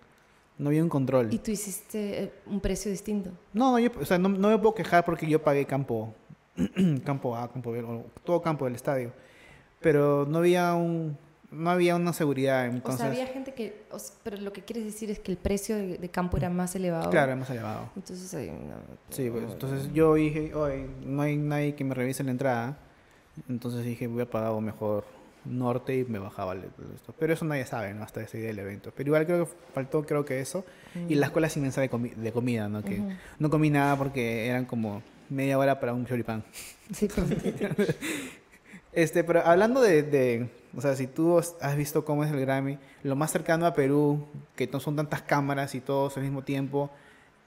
No había un control. Y tú hiciste eh, un precio distinto. No, no, yo, o sea, no, no me puedo quejar porque yo pagué campo, campo A, campo B, o todo campo del estadio. Pero no había un, no había una seguridad. Entonces, o sea, había gente que... o pero lo que quieres decir es que el precio de, de campo era más elevado. claro, hemos elevado. Entonces, ahí, no, Sí, pues, entonces yo dije, oye, no hay nadie que me revise la entrada. Entonces dije, voy a pagar mejor norte y me bajaba el, esto. Pero eso nadie sabe, ¿no? Hasta ese día del evento. Pero igual creo que faltó, creo que eso. Y Mm. la escuela sin de, comi- de comida, ¿no? Que no comí nada porque eran como media hora para un choripán. Sí, Este, pero hablando de, de, o sea, si tú has visto cómo es el Grammy, lo más cercano a Perú, que no son tantas cámaras y todos al mismo tiempo,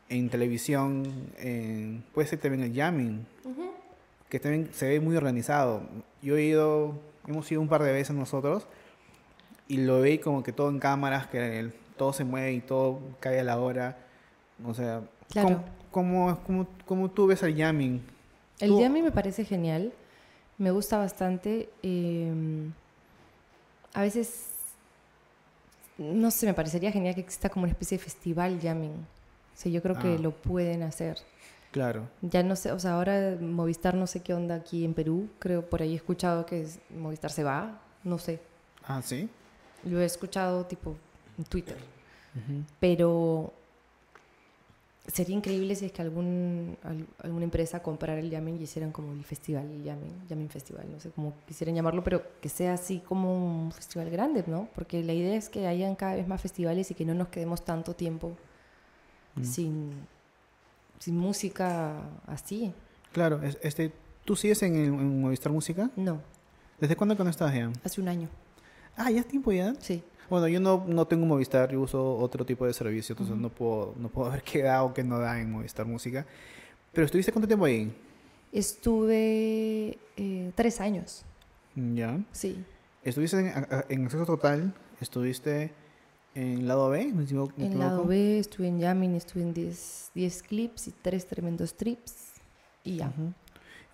en televisión, en- puede ser también el jamming, Ujú. que también se ve muy organizado. Yo he ido, hemos ido un par de veces nosotros, y lo veí como que todo en cámaras, que el- todo se mueve y todo cae a la hora. O sea, Claro. ¿cómo, cómo, cómo- tú ves el jamming? El Tú- jamming me parece genial, me gusta bastante. eh, a veces, no sé, me parecería genial que exista como una especie de festival jamming. O sea, yo creo que Ah. lo pueden hacer. Claro. Ya no sé, o sea, ahora Movistar no sé qué onda aquí en Perú. Creo por ahí he escuchado que es- Movistar se va, no sé. Ah, sí. Lo he escuchado tipo en Twitter. Ujú. Pero sería increíble si es que algún, al- alguna empresa comprara el Yamen y hicieran como el festival, el Yamen, Yamen Festival, no sé cómo quisieran llamarlo, pero que sea así como un festival grande, ¿no? Porque la idea es que hayan cada vez más festivales y que no nos quedemos tanto tiempo Mm. sin, sin música así. Claro, es- este, ¿tú sigues en, en Movistar Música? No, ¿Desde cuándo que no estás ya? hace un año, Ah, ya es tiempo ya. sí. Bueno, yo no, no tengo Movistar, yo uso otro tipo de servicio, entonces no puedo no puedo ver qué da o qué no da en Movistar Música. Pero estuviste cuánto tiempo ahí? Estuve eh, tres años, Ya. sí. Estuviste en, en acceso total, estuviste en lado B, ¿me equivoco? En lado? B estuve en Yamin, estuve en 10 10 clips y tres tremendos trips y ya.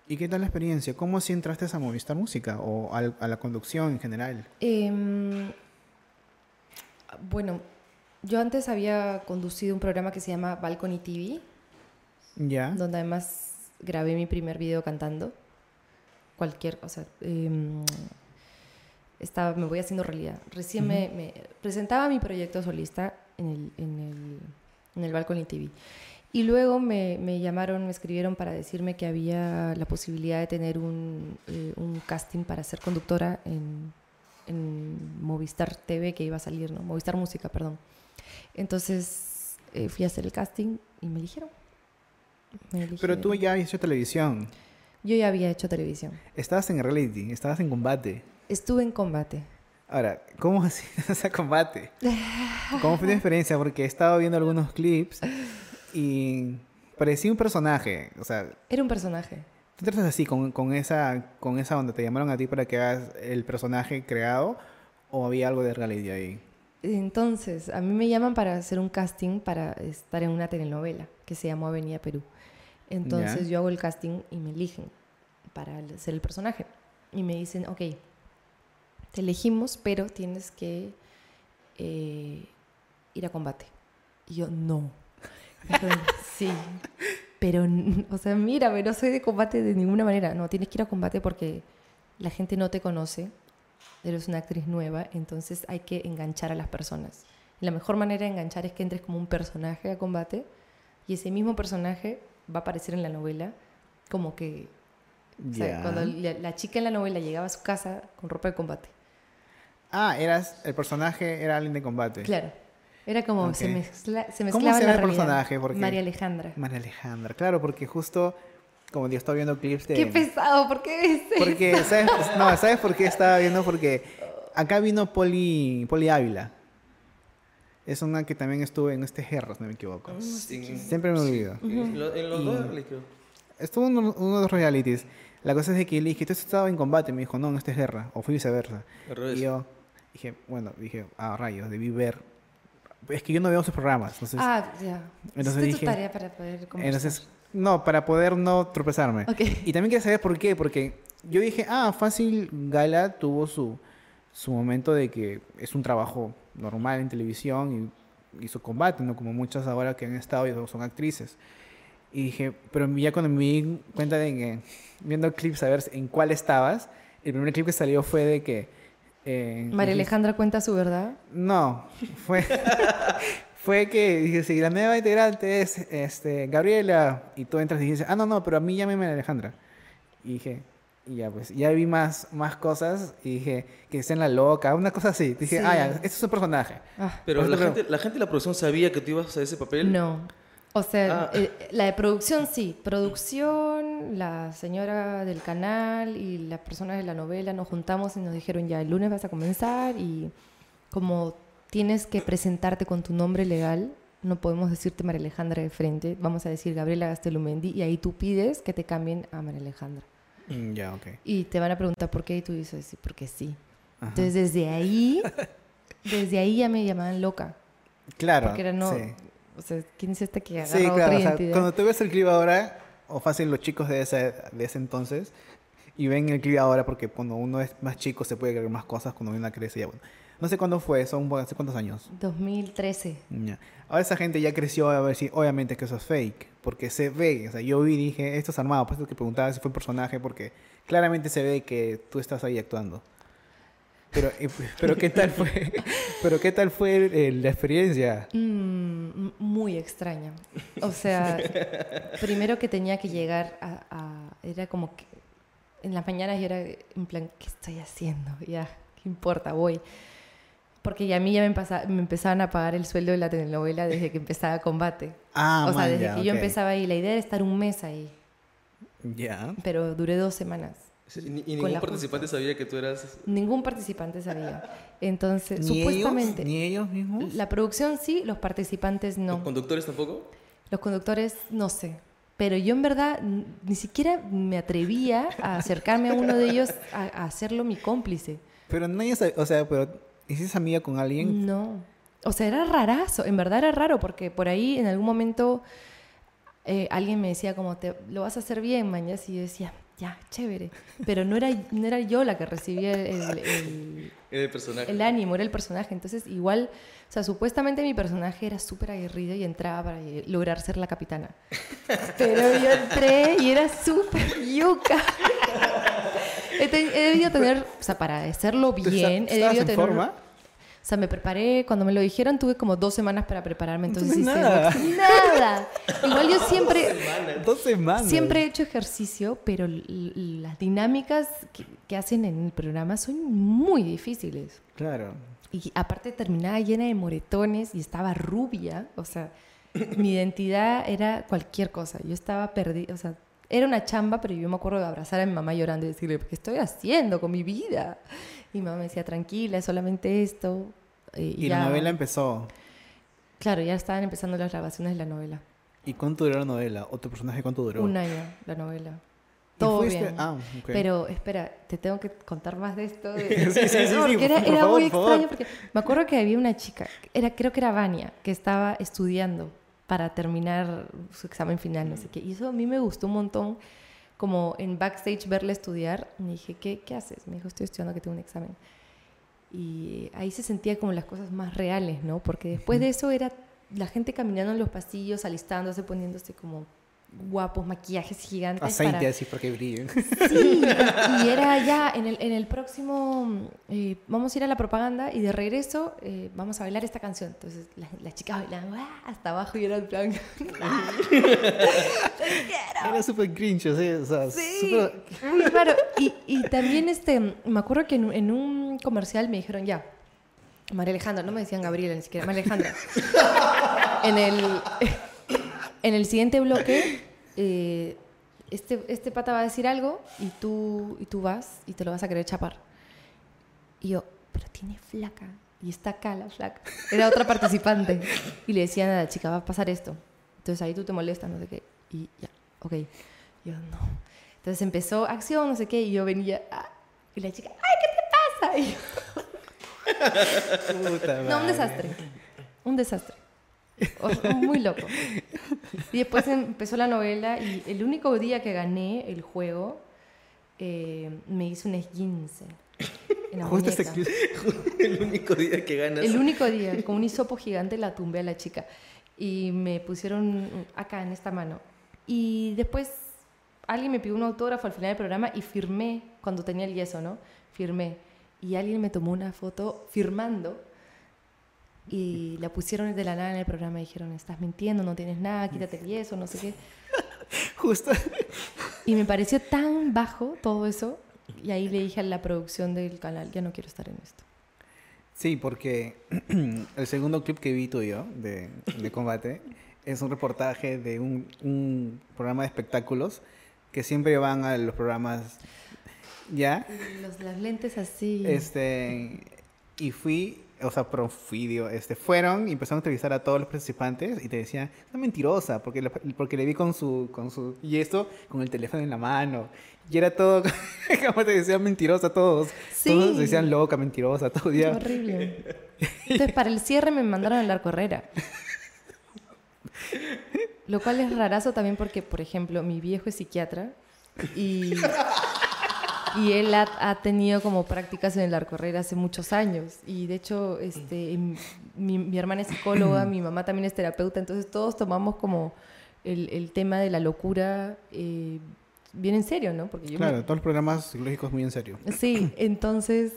¿Y qué tal la experiencia? ¿Cómo así entraste a Movistar Música o a la conducción en general? Em, bueno, yo antes había conducido un programa que se llama Balcony TV, Ya. donde además grabé mi primer video cantando. Cualquier, o sea, em, estaba, me voy haciendo realidad. Recién me, me presentaba mi proyecto solista en el, en el, en el Balcony TV. Y luego me, me llamaron, me escribieron para decirme que había la posibilidad de tener un, eh, un casting para ser conductora en, en Movistar TV que iba a salir, ¿no? Movistar Música, perdón. Entonces eh, fui a hacer el casting y me eligieron. Me Pero tú eligieron. ya habías hecho televisión, Yo ya había hecho televisión. estabas en reality, estabas en combate. Estuve en combate. Ahora, ¿cómo ese combate? ¿Cómo fue tu experiencia? Porque he estado viendo algunos clips y parecía un personaje. O sea, Era un personaje. ¿Tú tratas así con, con esa con esa donde te llamaron a ti para que hagas el personaje creado o había algo de reality ahí? Entonces, a mí me llaman para hacer un casting para estar en una telenovela que se llamó Avenida Perú. Entonces yo hago el casting y me eligen para ser el personaje. Y me dicen, ok, te elegimos, pero tienes que eh, ir a combate. Y yo, no. Entonces, sí. Pero, o sea, mírame, no soy de combate de ninguna manera. No, tienes que ir a combate porque la gente no te conoce. Eres una actriz nueva, entonces hay que enganchar a las personas. La mejor manera de enganchar es que entres como un personaje a combate y ese mismo personaje va a aparecer en la novela como que o sea, cuando la, la chica en la novela llegaba a su casa con ropa de combate. Ah, eras el personaje era alguien de combate. Claro. Era como Ok. se, mezcla, se ¿Cómo mezclaba se en la el personaje? Porque- María Alejandra. María Alejandra, claro, porque justo como yo estaba viendo clips de Qué pesado, ¿por qué ves Porque, ¿sabes? No, ¿sabes por qué estaba viendo? Porque acá vino Poli, Poli Ávila. Es una que también estuvo en este Herros, no me equivoco. En- Siempre me olvido. En, lo- en los dos. Estuvo en uno, uno de los realities. La cosa es de que le dije, ¿tú has estado en combate? Me dijo, no, en este guerra. O fue viceversa. Y yo dije, bueno, dije, ah, rayos, debí ver es que yo no veo sus programas. Entonces, ah, ya. entonces Esta es dije- tu tarea para poder conversar. entonces, no, para poder no tropezarme. Ok. Y también quería saber por qué, porque yo dije, ah, fácil, Gala tuvo su, su momento de que es un trabajo normal en televisión y hizo combate, ¿no? Como muchas ahora que han estado y son actrices. Y dije, pero ya cuando me di cuenta de que, viendo clips a ver en cuál estabas, el primer clip que salió fue de que... eh, María Alejandra cuenta su verdad. no, fue, fue que dije, si la nueva integrante es este, Gabriela, y tú entras y dices, ah, no, no, pero a mí llámeme Alejandra. Y dije, y ya pues, ya vi más, más cosas y dije, que esté en la loca, una cosa así. Dije, Sí. ah, ya, este es un personaje. Ah, Pero la gente, la gente de la producción sabía que tú ibas a ese papel. no. O sea, Ah. eh, la de producción sí. Producción, la señora del canal y las personas de la novela nos juntamos y nos dijeron ya, el lunes vas a comenzar y como tienes que presentarte con tu nombre legal, no podemos decirte María Alejandra de frente, vamos a decir Gabriela Gastelumendi y ahí tú pides que te cambien a María Alejandra. Mm, ya, ok. Y te van a preguntar por qué y tú dices, sí, porque sí. Ajá. Entonces desde ahí, desde ahí ya me llamaban loca. claro. Porque era no, Sí, o sea, ¿quién es este que agarra Sí, otra claro. o sea, identidad? cuando tú ves el clip ahora, o fácil los chicos de ese, de ese entonces, y ven el clip ahora, porque cuando uno es más chico se puede creer más cosas, cuando uno crece ya bueno. No sé cuándo fue, son hace cuántos años. 2013. Ya. Ahora esa gente ya creció a ver si, obviamente que eso es fake, porque se ve, o sea, yo vi y dije, esto es armado, por eso que preguntaba si fue un personaje, porque claramente se ve que tú estás ahí actuando. Pero, pero qué tal fue, pero qué tal fue eh, la experiencia. Mm, muy extraña. O sea, primero que tenía que llegar a, a- Era como que... En las mañanas yo era en plan, ¿qué estoy haciendo? Ya, ¿qué importa? Voy. Porque ya a mí ya me, me empezaban a pagar el sueldo de la telenovela desde que empezaba combate. Ah, o sea, man, desde ya, que yo empezaba ahí. La idea era estar un mes ahí. Ya. Pero duré dos semanas. Y, ningún participante sabía que tú eras. Ningún participante sabía. Entonces, ¿Ni supuestamente... Ellos, ¿Ni ellos mismos? La producción sí, los participantes no. ¿Los conductores tampoco? Los conductores, no sé. Pero yo en verdad ni siquiera me atrevía a acercarme a uno de ellos a, a hacerlo mi cómplice. Pero nadie sabe, o sea, pero ¿hiciste amiga con alguien? No. O sea, era rarazo. En verdad era raro porque por ahí en algún momento eh, alguien me decía como, te, lo vas a hacer bien, mañas. Y yo decía, ya, chévere. Pero no era, no era yo la que recibía el- el- el, personaje. el ánimo, era el personaje. Entonces, igual, o sea, supuestamente mi personaje era súper aguerrido y entraba para lle- lograr ser la capitana. Pero yo entré y era súper yuca. He, debido tener, o sea, para hacerlo ¿Tú bien, he debido en tener... forma? O sea, me preparé, cuando me lo dijeron tuve como dos semanas para prepararme, entonces hice nada. nada. Igual yo siempre, Dos semanas. siempre he hecho ejercicio, pero las dinámicas que, que hacen en el programa son muy difíciles. Claro. Y aparte terminaba llena de moretones y estaba rubia, o sea, mi identidad era cualquier cosa. Yo estaba perdida, o sea, era una chamba, pero yo me acuerdo de abrazar a mi mamá llorando y decirle, ¿qué estoy haciendo con mi vida? Y mi mamá me decía, tranquila, solamente esto. Eh, Y ya- la novela empezó. Claro, ya estaban empezando las grabaciones de la novela. ¿Y cuánto duró la novela? ¿O tu personaje cuánto duró? Un año, la novela. ¿Y Todo bien. Ah, ok. Pero espera, te tengo que contar más de esto. de- Sí, sí, sí, sí, porque por- era, por era favor, muy por favor. extraño porque me acuerdo que había una chica, era, creo que era Vania, que estaba estudiando para terminar su examen final, no sé qué. Y eso a mí me gustó un montón, como en backstage verla estudiar. Me dije, ¿qué, qué haces? Me dijo, estoy estudiando que tengo un examen. Y ahí se sentía como las cosas más reales, ¿no? Porque después de eso era la gente caminando en los pasillos, alistándose, poniéndose como guapos, maquillajes gigantes. Aceite para- así porque brillen. Sí, y era ya en el, en el próximo, eh, vamos a ir a la propaganda y de regreso eh, vamos a bailar esta canción. Entonces las, las chicas bailaban hasta abajo y era el plan. Era súper cringe, sí, o sea, Sí, raro. Y, y también este, me acuerdo que en, en un comercial me dijeron ya, María Alejandra, no me decían Gabriela ni siquiera, María Alejandra. en, el, en el siguiente bloque, eh, este, este pata va a decir algo y tú, y tú vas y te lo vas a querer chapar. Y yo, pero tiene flaca. Y está acá la flaca. Era otra participante. Y le decían a la chica, va a pasar esto. Entonces ahí tú te molestas, no sé qué. Y ya, ok. Yo, no. Entonces empezó acción, no sé qué. Y yo venía, ah, y la chica, ay, ¿qué te pasa? Y yo, Puta no, un madre. desastre. Un desastre. O- muy loco. Y después empezó la novela y el único día que gané el juego eh, me hice un esguince. En la Justo este muñeca. El único día que ganas. El único día, con un hisopo gigante, la tumbé a la chica. Y me pusieron acá, en esta mano. Y después alguien me pidió un autógrafo al final del programa y firmé, cuando tenía el yeso, ¿no? Firmé. Y alguien me tomó una foto firmando y la pusieron de la nada en el programa y dijeron, estás mintiendo, no tienes nada, quítate el yeso, no sé qué. Justo. Y me pareció tan bajo todo eso. Y ahí le dije a la producción del canal, ya no quiero estar en esto. Sí, porque el segundo clip que vi tuyo de, de combate es un reportaje de un, un programa de espectáculos que siempre van a los programas ya. Los, las lentes así. Este, y fui, o sea, profidio, este, fueron y empezaron a entrevistar a todos los participantes y te decían, es mentirosa, porque, le- porque le vi con su, con su, y esto, con el teléfono en la mano. Y era todo, como te decían, mentirosa todos. Sí. Todos decían loca, mentirosa, todo ya. Horrible. Entonces, para el cierre me mandaron a la correra. Lo cual es rarazo también porque, por ejemplo, mi viejo es psiquiatra y, y él ha, ha tenido como prácticas en el arcorrera hace muchos años. Y de hecho, este, mi, mi hermana es psicóloga, mi mamá también es terapeuta, entonces todos tomamos como el, el tema de la locura eh, bien en serio, ¿no? Porque yo me- Claro, todos los programas psicológicos muy en serio. Sí, entonces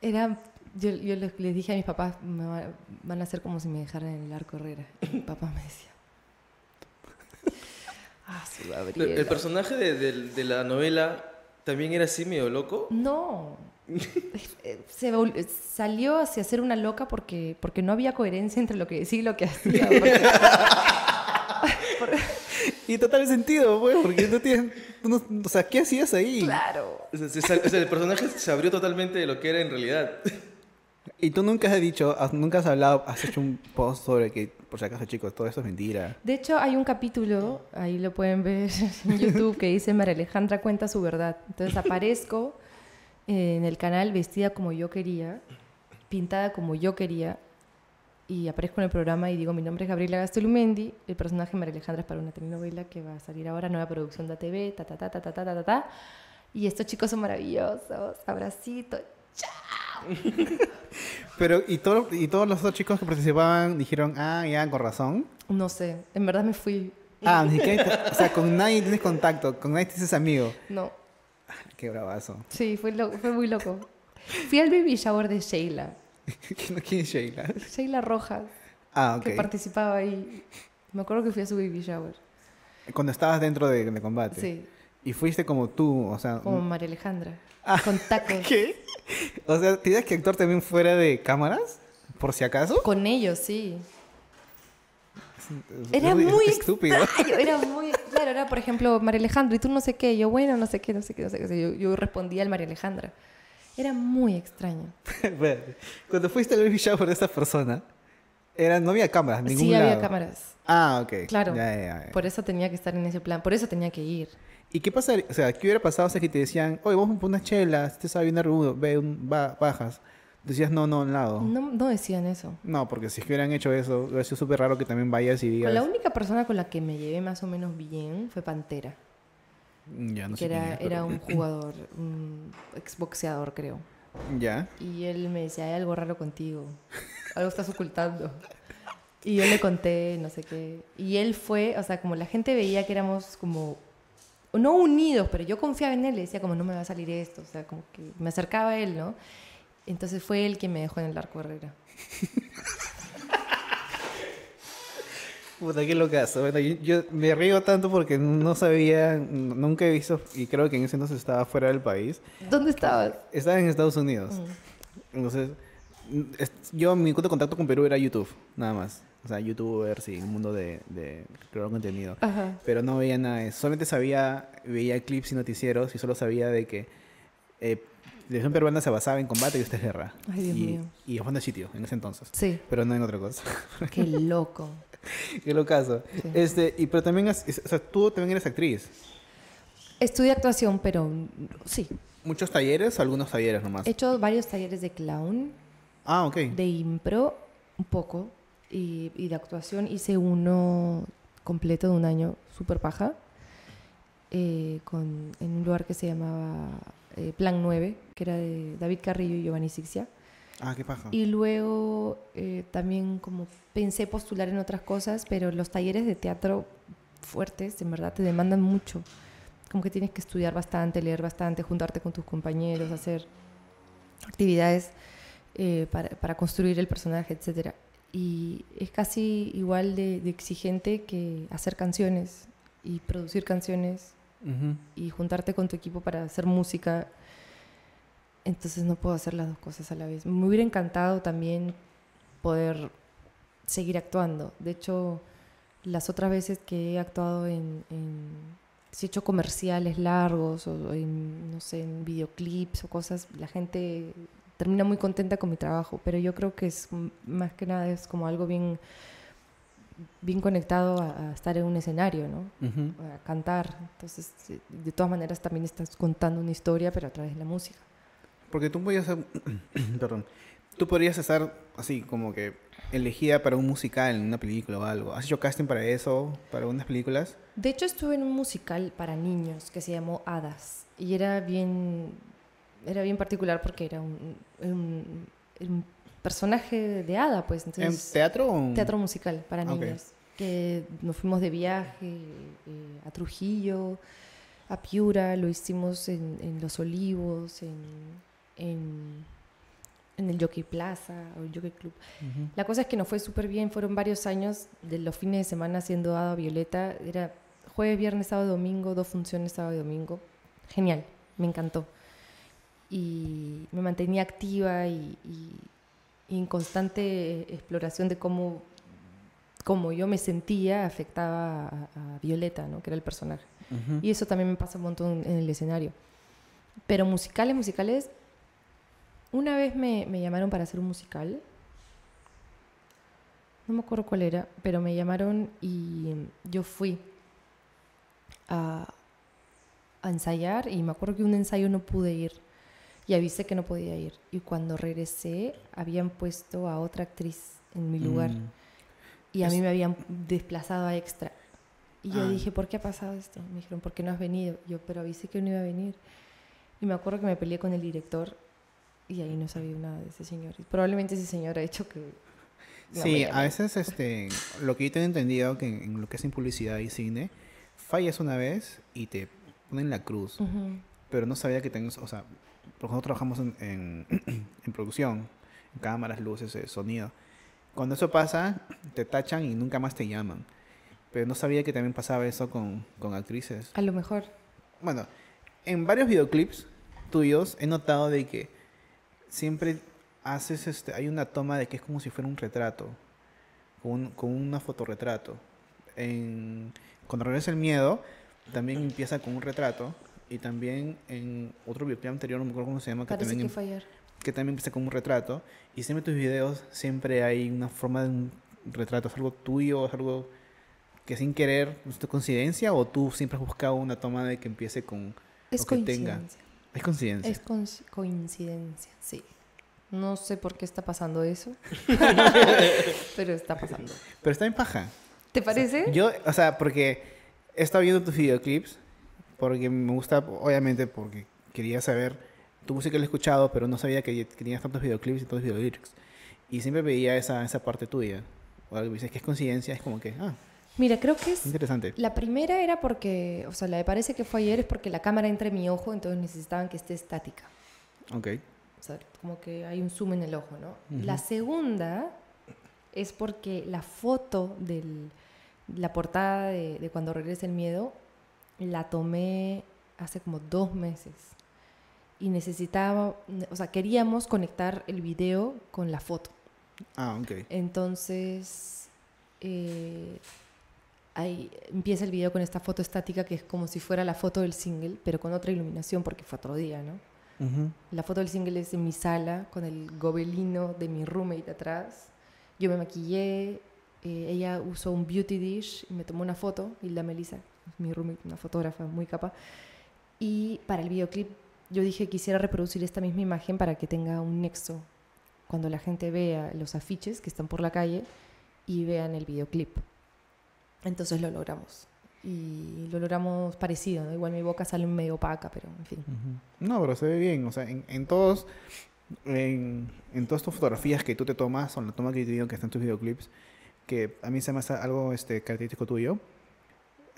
era, yo, yo les, les dije a mis papás, "Me va- van a hacer como si me dejaran en el arco Herrera. Y mi papá me decía, ah, su El, el personaje de, de- de la novela también era así medio loco. No, Eh, se salió hacia ser una loca porque, porque no había coherencia entre lo que decía y lo que hacía. porque- Y total sentido, pues, porque no tienes, no- o sea, ¿qué hacías ahí? claro. O sea, el personaje se abrió totalmente de lo que era en realidad. Y tú nunca has dicho, has- nunca has hablado, has hecho un post sobre que, por si acaso, chicos, todo esto es mentira. De hecho, hay un capítulo, ahí lo pueden ver en YouTube, que dice María Alejandra cuenta su verdad. Entonces aparezco eh, en el canal vestida como yo quería, pintada como yo quería, y aparezco en el programa y digo, mi nombre es Gabriela Gastelumendi, el personaje María Alejandra es para una telenovela que va a salir ahora, nueva producción de ATV, ta, ta, ta, ta, ta, ta, ta, ta, ta. Y estos chicos son maravillosos, abracito. Pero, ¿y, todo, y todos los otros chicos que participaban dijeron, ah, ya, con razón? No sé, en verdad me fui. Ah, ni te- o sea, con nadie tienes contacto, con nadie te dices amigo. No, Qué bravazo. sí, fue, muy loco. Fui al baby shower de Sheila. ¿Quién, quién es Sheila? Sheila Rojas, Ah, ok. que participaba ahí. Me acuerdo que fui a su baby shower. Cuando estabas dentro de, de combate. Sí, Y fuiste como tú, o sea... como María Alejandra. Ah. Con tacos. ¿Qué? O sea, ¿tienes que actuar también fuera de cámaras? Por si acaso. Con ellos, sí. Era muy estúpido. extraño, Era muy. Claro, era por ejemplo María Alejandra y tú no sé qué. Yo, bueno, no sé qué, no sé qué, no sé qué. Yo, yo respondía al María Alejandra. Era muy extraño. Cuando fuiste al baby shower de esta persona, era, no había cámaras, ningún sí, había cámaras. Ah, ok. Claro. Ya, ya, ya. Por eso tenía que estar en ese plan. Por eso tenía que ir. ¿Y qué pasaría? O sea, ¿qué hubiera pasado si que te decían, oye, vamos por unas chelas, te sabe bien arrudo, ve, un, ba- bajas? Decías, no, no, al lado. No. No, no decían eso. porque si hubieran hecho eso, hubiera sido súper raro que también vayas y digas, la única persona con la que me llevé más o menos bien fue Pantera. "Mm, ya no que sé quién era, es, pero- era un jugador, un exboxeador, creo. Ya. Y él me decía, hay algo raro contigo, algo estás ocultando. Y yo le conté, no sé qué. Y él fue, o sea, como la gente veía que éramos como, no unidos, pero yo confiaba en él, le decía como, no me va a salir esto, o sea, como que me acercaba a él, ¿no? Entonces fue él quien me dejó en el arco Herrera. Puta, qué locazo. Bueno, yo, yo me río tanto porque no sabía, nunca he visto, y creo que en ese entonces estaba fuera del país. ¿Dónde estabas? Estaba en Estados Unidos. Mm. Entonces, es- yo mi único contacto con Perú era YouTube, nada más. O sea, youtubers y el mundo de, de crear contenido. Ajá. Pero no veía nada de eso. Solamente sabía, veía clips y noticieros y solo sabía de que eh, la televisión peruana se basaba en combate y esta es guerra. Ay, Dios y, mío. y fondo de sitio en ese entonces. Sí, Pero no en otra cosa. qué loco. Qué locazo. Sí. Este, y pero también, has- o sea, tú también eres actriz. Estudié actuación, pero sí. ¿Muchos talleres o algunos talleres nomás? He hecho varios talleres de clown, Ah, ok. de impro, un poco, y, y de actuación hice uno completo de un año, súper paja, eh, con, en un lugar que se llamaba eh, Plan 9, que era de David Carrillo y Giovanni Sixia. Ah, qué paja. Y luego eh, también como pensé postular en otras cosas, pero los talleres de teatro fuertes en verdad te demandan mucho. Como que tienes que estudiar bastante, leer bastante, juntarte con tus compañeros, hacer actividades eh, para, para construir el personaje, etc. Y es casi igual de, de exigente que hacer canciones y producir canciones y juntarte con tu equipo para hacer música. Entonces no puedo hacer las dos cosas a la vez. Me hubiera encantado también poder seguir actuando. De hecho, las otras veces que he actuado en, en si he hecho comerciales largos o en, no sé, en videoclips o cosas, la gente termina muy contenta con mi trabajo, pero yo creo que es más que nada es como algo bien bien conectado a, a estar en un escenario, ¿no? Ujú. a cantar. Entonces, de todas maneras también estás contando una historia, pero a través de la música. Porque tú podías perdón, tú podrías estar así como que elegida para un musical una película o algo. ¿Has hecho casting para eso, para unas películas? De hecho, estuve en un musical para niños que se llamó Hadas y era bien, era bien particular porque era un, un- un personaje de hada, pues. ¿En teatro o teatro musical para Ok. niños. Que nos fuimos de viaje eh, a Trujillo, a Piura, lo hicimos en, en Los Olivos, en, en, en el Jockey Plaza o el Jockey Club. La cosa es que nos fue súper bien, fueron varios años de los fines de semana haciendo Hada Violeta. Era jueves, viernes, sábado, domingo, dos funciones sábado y domingo. Genial, me encantó. Y me mantenía activa y, y- y en constante exploración de cómo, cómo yo me sentía afectaba a, a Violeta, ¿no? que era el personaje. Ujú. Y eso también me pasa un montón en el escenario. Pero musicales, musicales, una vez me, me llamaron para hacer un musical. No me acuerdo cuál era, pero me llamaron y yo fui a, a ensayar y me acuerdo que un ensayo no pude ir y avisé que no podía ir. Y cuando regresé habían puesto a otra actriz en mi lugar Mm. y a Es- mí me habían desplazado a extra. Y yo Ah. dije, ¿por qué ha pasado esto? Me dijeron, ¿por qué no has venido? Yo, pero avisé que no iba a venir. Y me acuerdo que me peleé con el director y ahí no sabía nada de ese señor. Y probablemente ese señor ha hecho que... no Sí, a veces este, lo que yo tengo entendido que en, en lo que es en publicidad y cine, fallas una vez y te ponen la cruz, Ujú. pero no sabía que tengas, o sea, nosotros trabajamos en, en, en producción, en cámaras, luces, eh, sonido. Cuando eso pasa, te tachan y nunca más te llaman. Pero no sabía que también pasaba eso con, con actrices. A lo mejor. Bueno, en varios videoclips tuyos he notado de que siempre haces este, hay una toma de que es como si fuera un retrato, con, un- con una fotorretrato. En, cuando regresa el miedo, también empieza con un retrato. Y también en otro videoclip anterior, no me acuerdo cómo se llama, que Parece también, que fue ayer. que también empieza con un retrato. Y siempre tus videos siempre hay una forma de un retrato. ¿Es algo tuyo? ¿Es algo que sin querer, es tu coincidencia? ¿O tú siempre has buscado una toma de que empiece con... Es o que tenga. coincidencia. Es coincidencia. Es coinc- coincidencia, sí. No sé por qué está pasando eso, pero está pasando. Pero está en paja. ¿Te parece? Yo, o sea, porque he estado viendo tus videoclips, porque me gusta, obviamente, porque quería saber, tu música la he escuchado, pero no sabía que, que tenías tantos videoclips y tantos videolyrics. Y siempre veía esa, esa parte tuya. O algo, dices que es coincidencia, es como que, ah, Mira, creo que es interesante. La primera era porque, o sea, la de parece que fue ayer es porque la cámara entra en mi ojo, entonces necesitaban que esté estática. Ok. O sea, como que hay un zoom en el ojo, ¿no? Ujú. La segunda es porque la foto de la portada de, de Cuando regresa el miedo la tomé hace como dos meses. Y necesitaba, o sea, queríamos conectar el video con la foto. Ah, ok. Entonces, eh, ahí empieza el video con esta foto estática que es como si fuera la foto del single, pero con otra iluminación porque fue otro día, ¿no? La foto del single es en mi sala con el gobelino de mi roommate atrás. Yo me maquillé, eh, ella usó un beauty dish y me tomó una foto, Hilda Melissa, mi roommate, una fotógrafa muy capa. Y para el videoclip yo dije quisiera reproducir esta misma imagen para que tenga un nexo cuando la gente vea los afiches que están por la calle y vean el videoclip. Entonces lo logramos. Y lo logramos parecido, ¿no? Igual mi boca sale medio opaca, pero en fin. Ujú. No, pero se ve bien. O sea, en, en todos, en, en todas tus fotografías que tú te tomas, o en la toma que te digo que están tus videoclips, que a mí se me hace algo este, característico tuyo.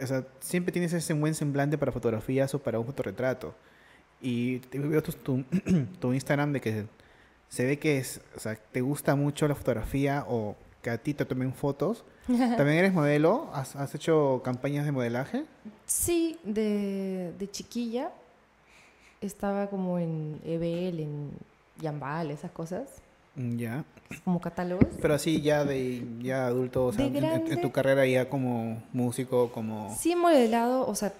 O sea, siempre tienes ese buen semblante para fotografías o para un fotorretrato. Y te veo tu, tu, tu Instagram de que se ve que es, o sea, te gusta mucho la fotografía o que a ti te tomen fotos. ¿También eres modelo? ¿Has, has hecho campañas de modelaje? Sí, de, de chiquilla estaba como en EBL, en Yambal, esas cosas, Ya. como catálogos. Pero así ya de ya adulto, o sea, en- en, tu carrera ya como músico, como... Sí he modelado, o sea,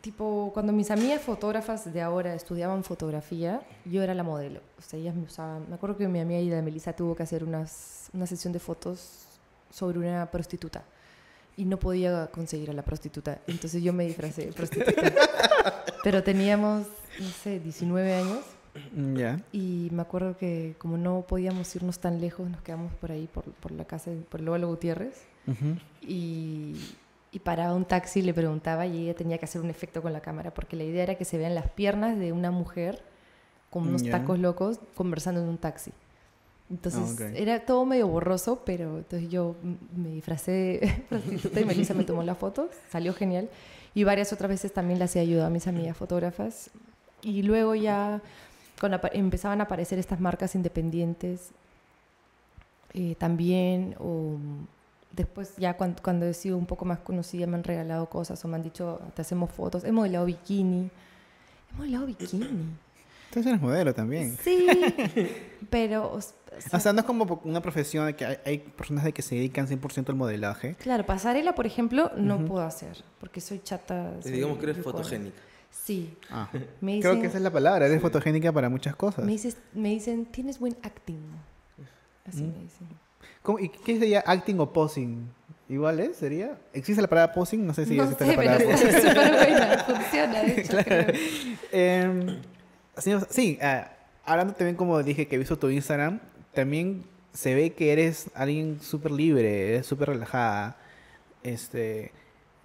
tipo, cuando mis amigas fotógrafas de ahora estudiaban fotografía, yo era la modelo. O sea, ellas me usaban... Me acuerdo que mi amiga Ida Melissa tuvo que hacer unas, una sesión de fotos sobre una prostituta. Y no podía conseguir a la prostituta. Entonces yo me disfracé de prostituta. Pero teníamos, no sé, 19 años. Mm, Ya. Y me acuerdo que como no podíamos irnos tan lejos, nos quedamos por ahí, por, por la casa, de- por el Lóbulo Gutiérrez. Ujú. Y, y paraba un taxi y le preguntaba y ella tenía que hacer un efecto con la cámara, porque la idea era que se vean las piernas de una mujer con unos Ya. tacos locos conversando en un taxi. Entonces Ah, ok. era todo medio borroso, pero entonces yo me disfracé de prostituta y Melissa me tomó la foto, salió genial. Y varias otras veces también le hacía ayuda a mis amigas fotógrafas. Y luego ya cuando empezaban a aparecer estas marcas independientes eh, también, o después ya cuando, cuando he sido un poco más conocida me han regalado cosas o me han dicho, te hacemos fotos, he modelado bikini. He modelado bikini. Entonces eres modelo también. Sí, pero... o sea, O sea, no es como una profesión de que hay, hay personas de que se dedican 100% al modelaje. Claro, pasarela, por ejemplo, no puedo hacer, porque soy chata. Soy digamos que eres fotogénica. Sí. Ah. Me Creo dicen, que esa es la palabra, eres fotogénica para muchas cosas. me, dices- me dicen, tienes buen acting. Así Mm. me dicen. ¿Cómo- ¿Y qué sería acting o posing? ¿Igual es? ¿Sería? ¿Existe la palabra posing? No sé si no existe sé, la palabra pero posing. es súper buena, funciona, de hecho, creo. Em, señor- sí, ah, hablando también como dije que he visto tu Instagram, también se ve que eres alguien súper libre, eres súper relajada. Este,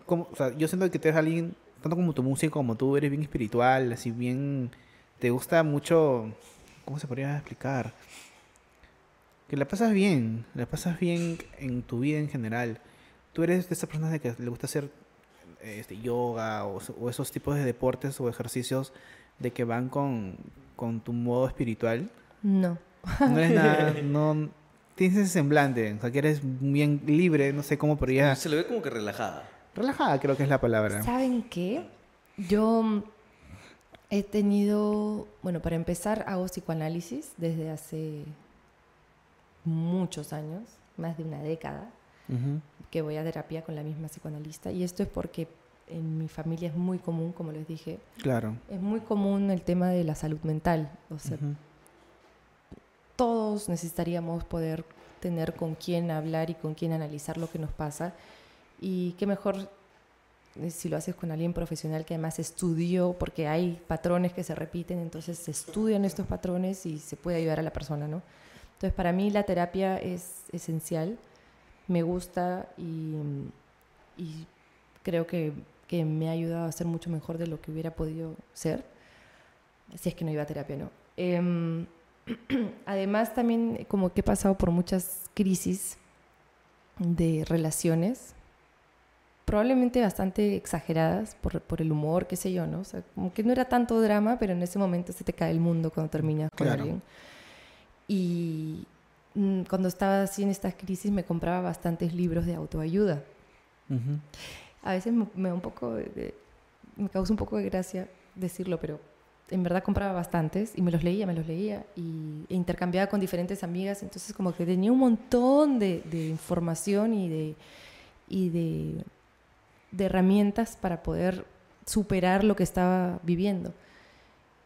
como, o sea, yo siento que tú eres alguien, tanto como tu música, como tú, eres bien espiritual, así bien, te gusta mucho, ¿cómo se podría explicar? Que la pasas bien, la pasas bien en tu vida en general. Tú eres de esas personas de que le gusta hacer este, yoga o, o esos tipos de deportes o ejercicios de que van con, con tu modo espiritual. No. No eres nada, no tienes ese semblante, o sea que eres bien libre, no sé cómo podría... Se le ve como que relajada. Relajada creo que es la palabra. ¿Saben qué? Yo mm, he tenido, bueno, para empezar, hago psicoanálisis desde hace muchos años, más de una década, que voy a terapia con la misma psicoanalista. Y esto es porque en mi familia es muy común, como les dije, Claro. es muy común el tema de la salud mental. O sea, todos necesitaríamos poder tener con quién hablar y con quién analizar lo que nos pasa. Y qué mejor eh, si lo haces con alguien profesional que además estudió, porque hay patrones que se repiten, entonces se estudian estos patrones y se puede ayudar a la persona, ¿no? Entonces, para mí la terapia es esencial, me gusta y, y creo que, que me ha ayudado a ser mucho mejor de lo que hubiera podido ser, si es que no iba a terapia, ¿no? Em, además, también como que he pasado por muchas crisis de relaciones, probablemente bastante exageradas por, por el humor, qué sé yo, ¿no? O sea, como que no era tanto drama, pero en ese momento se te cae el mundo cuando terminas con Claro. alguien. Y mm, cuando estaba así en estas crisis me compraba bastantes libros de autoayuda. A veces me, me da un poco de- me causa un poco de gracia decirlo, pero en verdad compraba bastantes y me los leía, me los leía y, e intercambiaba con diferentes amigas, entonces como que tenía un montón de, de información y de y de, de herramientas para poder superar lo que estaba viviendo.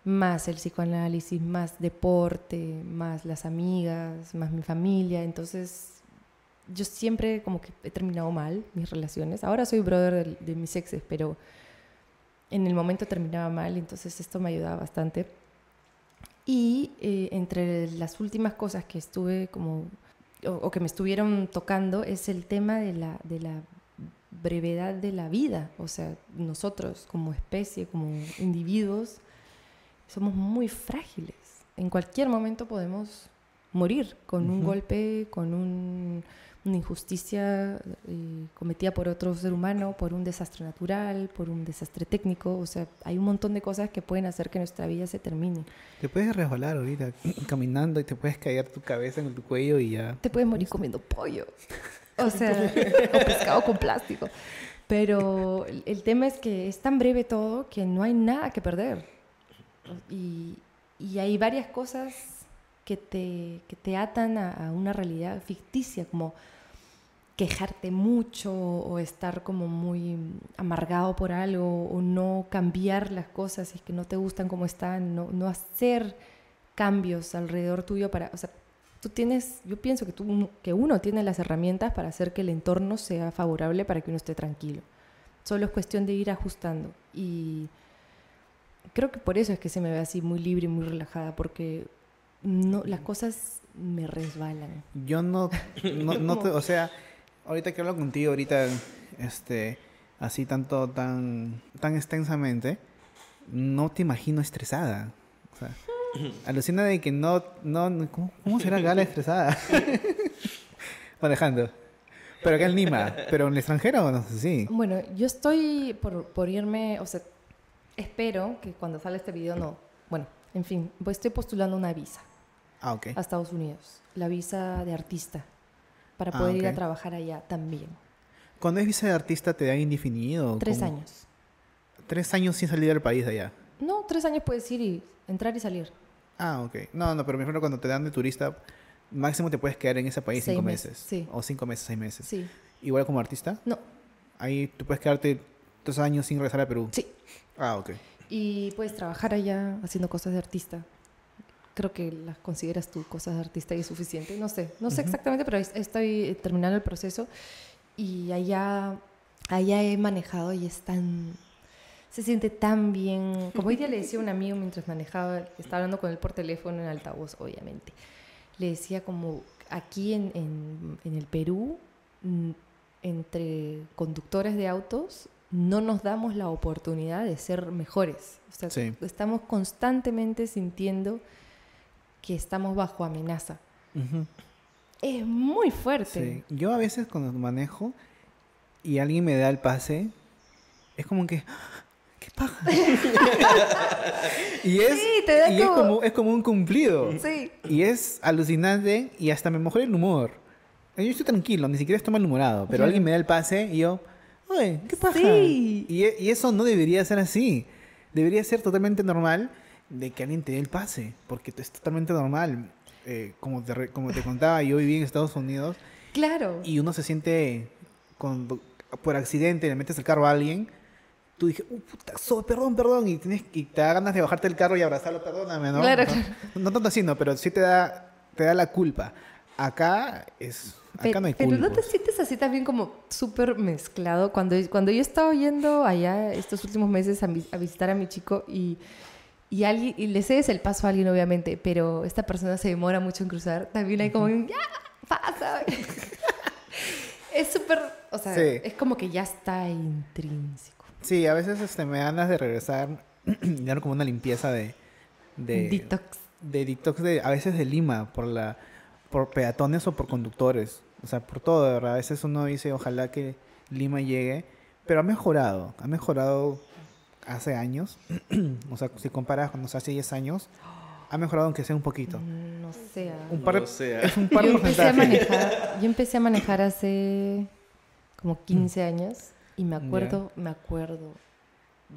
Más el psicoanálisis, más deporte, más las amigas, más mi familia. Entonces, yo siempre como que he terminado mal mis relaciones. Ahora soy brother de, de mis exes, pero en el momento terminaba mal, entonces esto me ayudaba bastante. Y eh, entre las últimas cosas que estuve como o, o que me estuvieron tocando es el tema de la, de la brevedad de la vida. O sea, nosotros como especie, como individuos, somos muy frágiles. En cualquier momento podemos morir con un Ujú. golpe, con un- una injusticia eh, cometida por otro ser humano, por un desastre natural, por un desastre técnico. O sea, hay un montón de cosas que pueden hacer que nuestra vida se termine. Te puedes resbalar ahorita caminando y te puedes caer tu cabeza en tu cuello y ya. te puedes morir comiendo pollo. O sea, o pescado con plástico. Pero el, tema es que es tan breve todo que no hay nada que perder. Y, y hay varias cosas que te, que te atan a, a una realidad ficticia, como quejarte mucho o estar como muy amargado por algo o no cambiar las cosas si es que no te gustan como están, no, no hacer cambios alrededor tuyo para, o sea, tú tienes, yo pienso que, tú, que uno tiene las herramientas para hacer que el entorno sea favorable para que uno esté tranquilo. Solo es cuestión de ir ajustando. Y creo que por eso es que se me ve así muy libre y muy relajada, porque no, las cosas me resbalan. Yo no, no, te- o sea, ahorita que hablo contigo, ahorita, este, así tanto, tan, tan extensamente, no te imagino estresada. O sea, alucina de que no, no, ¿cómo, cómo será Gala estresada? Manejando. Pero acá en Lima, pero en el extranjero, no sé si. Bueno, yo estoy por, por irme, o sea, espero que cuando sale este video no. Bueno, en fin, pues estoy postulando una visa Ah, a Estados Unidos, la visa de artista, para Ah, poder ir a trabajar allá también. Cuando es visa de artista, ¿te dan indefinido? Tres ¿Cómo? años. Tres años sin salir del país de allá. No, tres años puedes ir y entrar y salir. Ah, ok. No, no, pero me refiero cuando te dan de turista, máximo te puedes quedar en ese país Seis cinco meses, meses. sí. O cinco meses, seis meses. Sí. Igual como artista, No, ahí tú puedes quedarte tres años sin regresar a Perú. sí. Ah, ok. Y puedes trabajar allá haciendo cosas de artista. Creo que las consideras tú cosas de artista y es suficiente. No sé, no sé exactamente, pero es- estoy eh, terminando el proceso y allá, allá he manejado y es tan... Se siente tan bien. Como hoy día le decía a un amigo mientras manejaba, estaba hablando con él por teléfono en altavoz, obviamente. Le decía como aquí en, en, en el Perú, mm, entre conductores de autos, no nos damos la oportunidad de ser mejores. O sea, Sí. estamos constantemente sintiendo que estamos bajo amenaza. Es muy fuerte. Sí. Yo a veces cuando manejo y alguien me da el pase, es como que... ¡Qué paja! y es, Sí, te da y es, como- como, es como un cumplido. Sí. Y es alucinante y hasta me mejora el humor. Yo estoy tranquilo, ni siquiera estoy malhumorado, pero Claro. alguien me da el pase y yo, oye, ¿qué pasa? Sí. Y, e- y eso no debería ser así. Debería ser totalmente normal de que alguien te dé el pase, porque es totalmente normal. Eh, como, te, como te contaba, yo viví en Estados Unidos Claro. y uno se siente, cuando por accidente le metes el carro a alguien, tú dije, uh, puta, so- perdón, perdón, y, tienes, y te da ganas de bajarte el carro y abrazarlo, perdóname, ¿no? Claro, no, claro. no tanto así, no, pero sí te da, te da la culpa. Acá es, acá Pero, no hay pero culpa. no te sientes así también como súper mezclado. Cuando, cuando yo estaba yendo allá estos últimos meses a, vi- a visitar a mi chico y, y, alguien, y le cedes el paso a alguien, obviamente, pero esta persona se demora mucho en cruzar, también hay como un, ya, pasa. es súper, o sea, Sí. es como que ya está intrínseco. Sí, a veces este, me dan ganas de regresar, ya como una limpieza de... de Detox. de detox de, a veces de Lima, por la por peatones o por conductores. O sea, por todo, de verdad. A veces uno dice, ojalá que Lima llegue. Pero ha mejorado. Ha mejorado hace años. o sea, si comparas con o sea, hace 10 años, ha mejorado aunque sea un poquito. Mm, No sé. ah. Un par No de- sé. Es un par Yo de empecé, a porcentaje. manejar, yo empecé a manejar hace como 15 años y me acuerdo, me acuerdo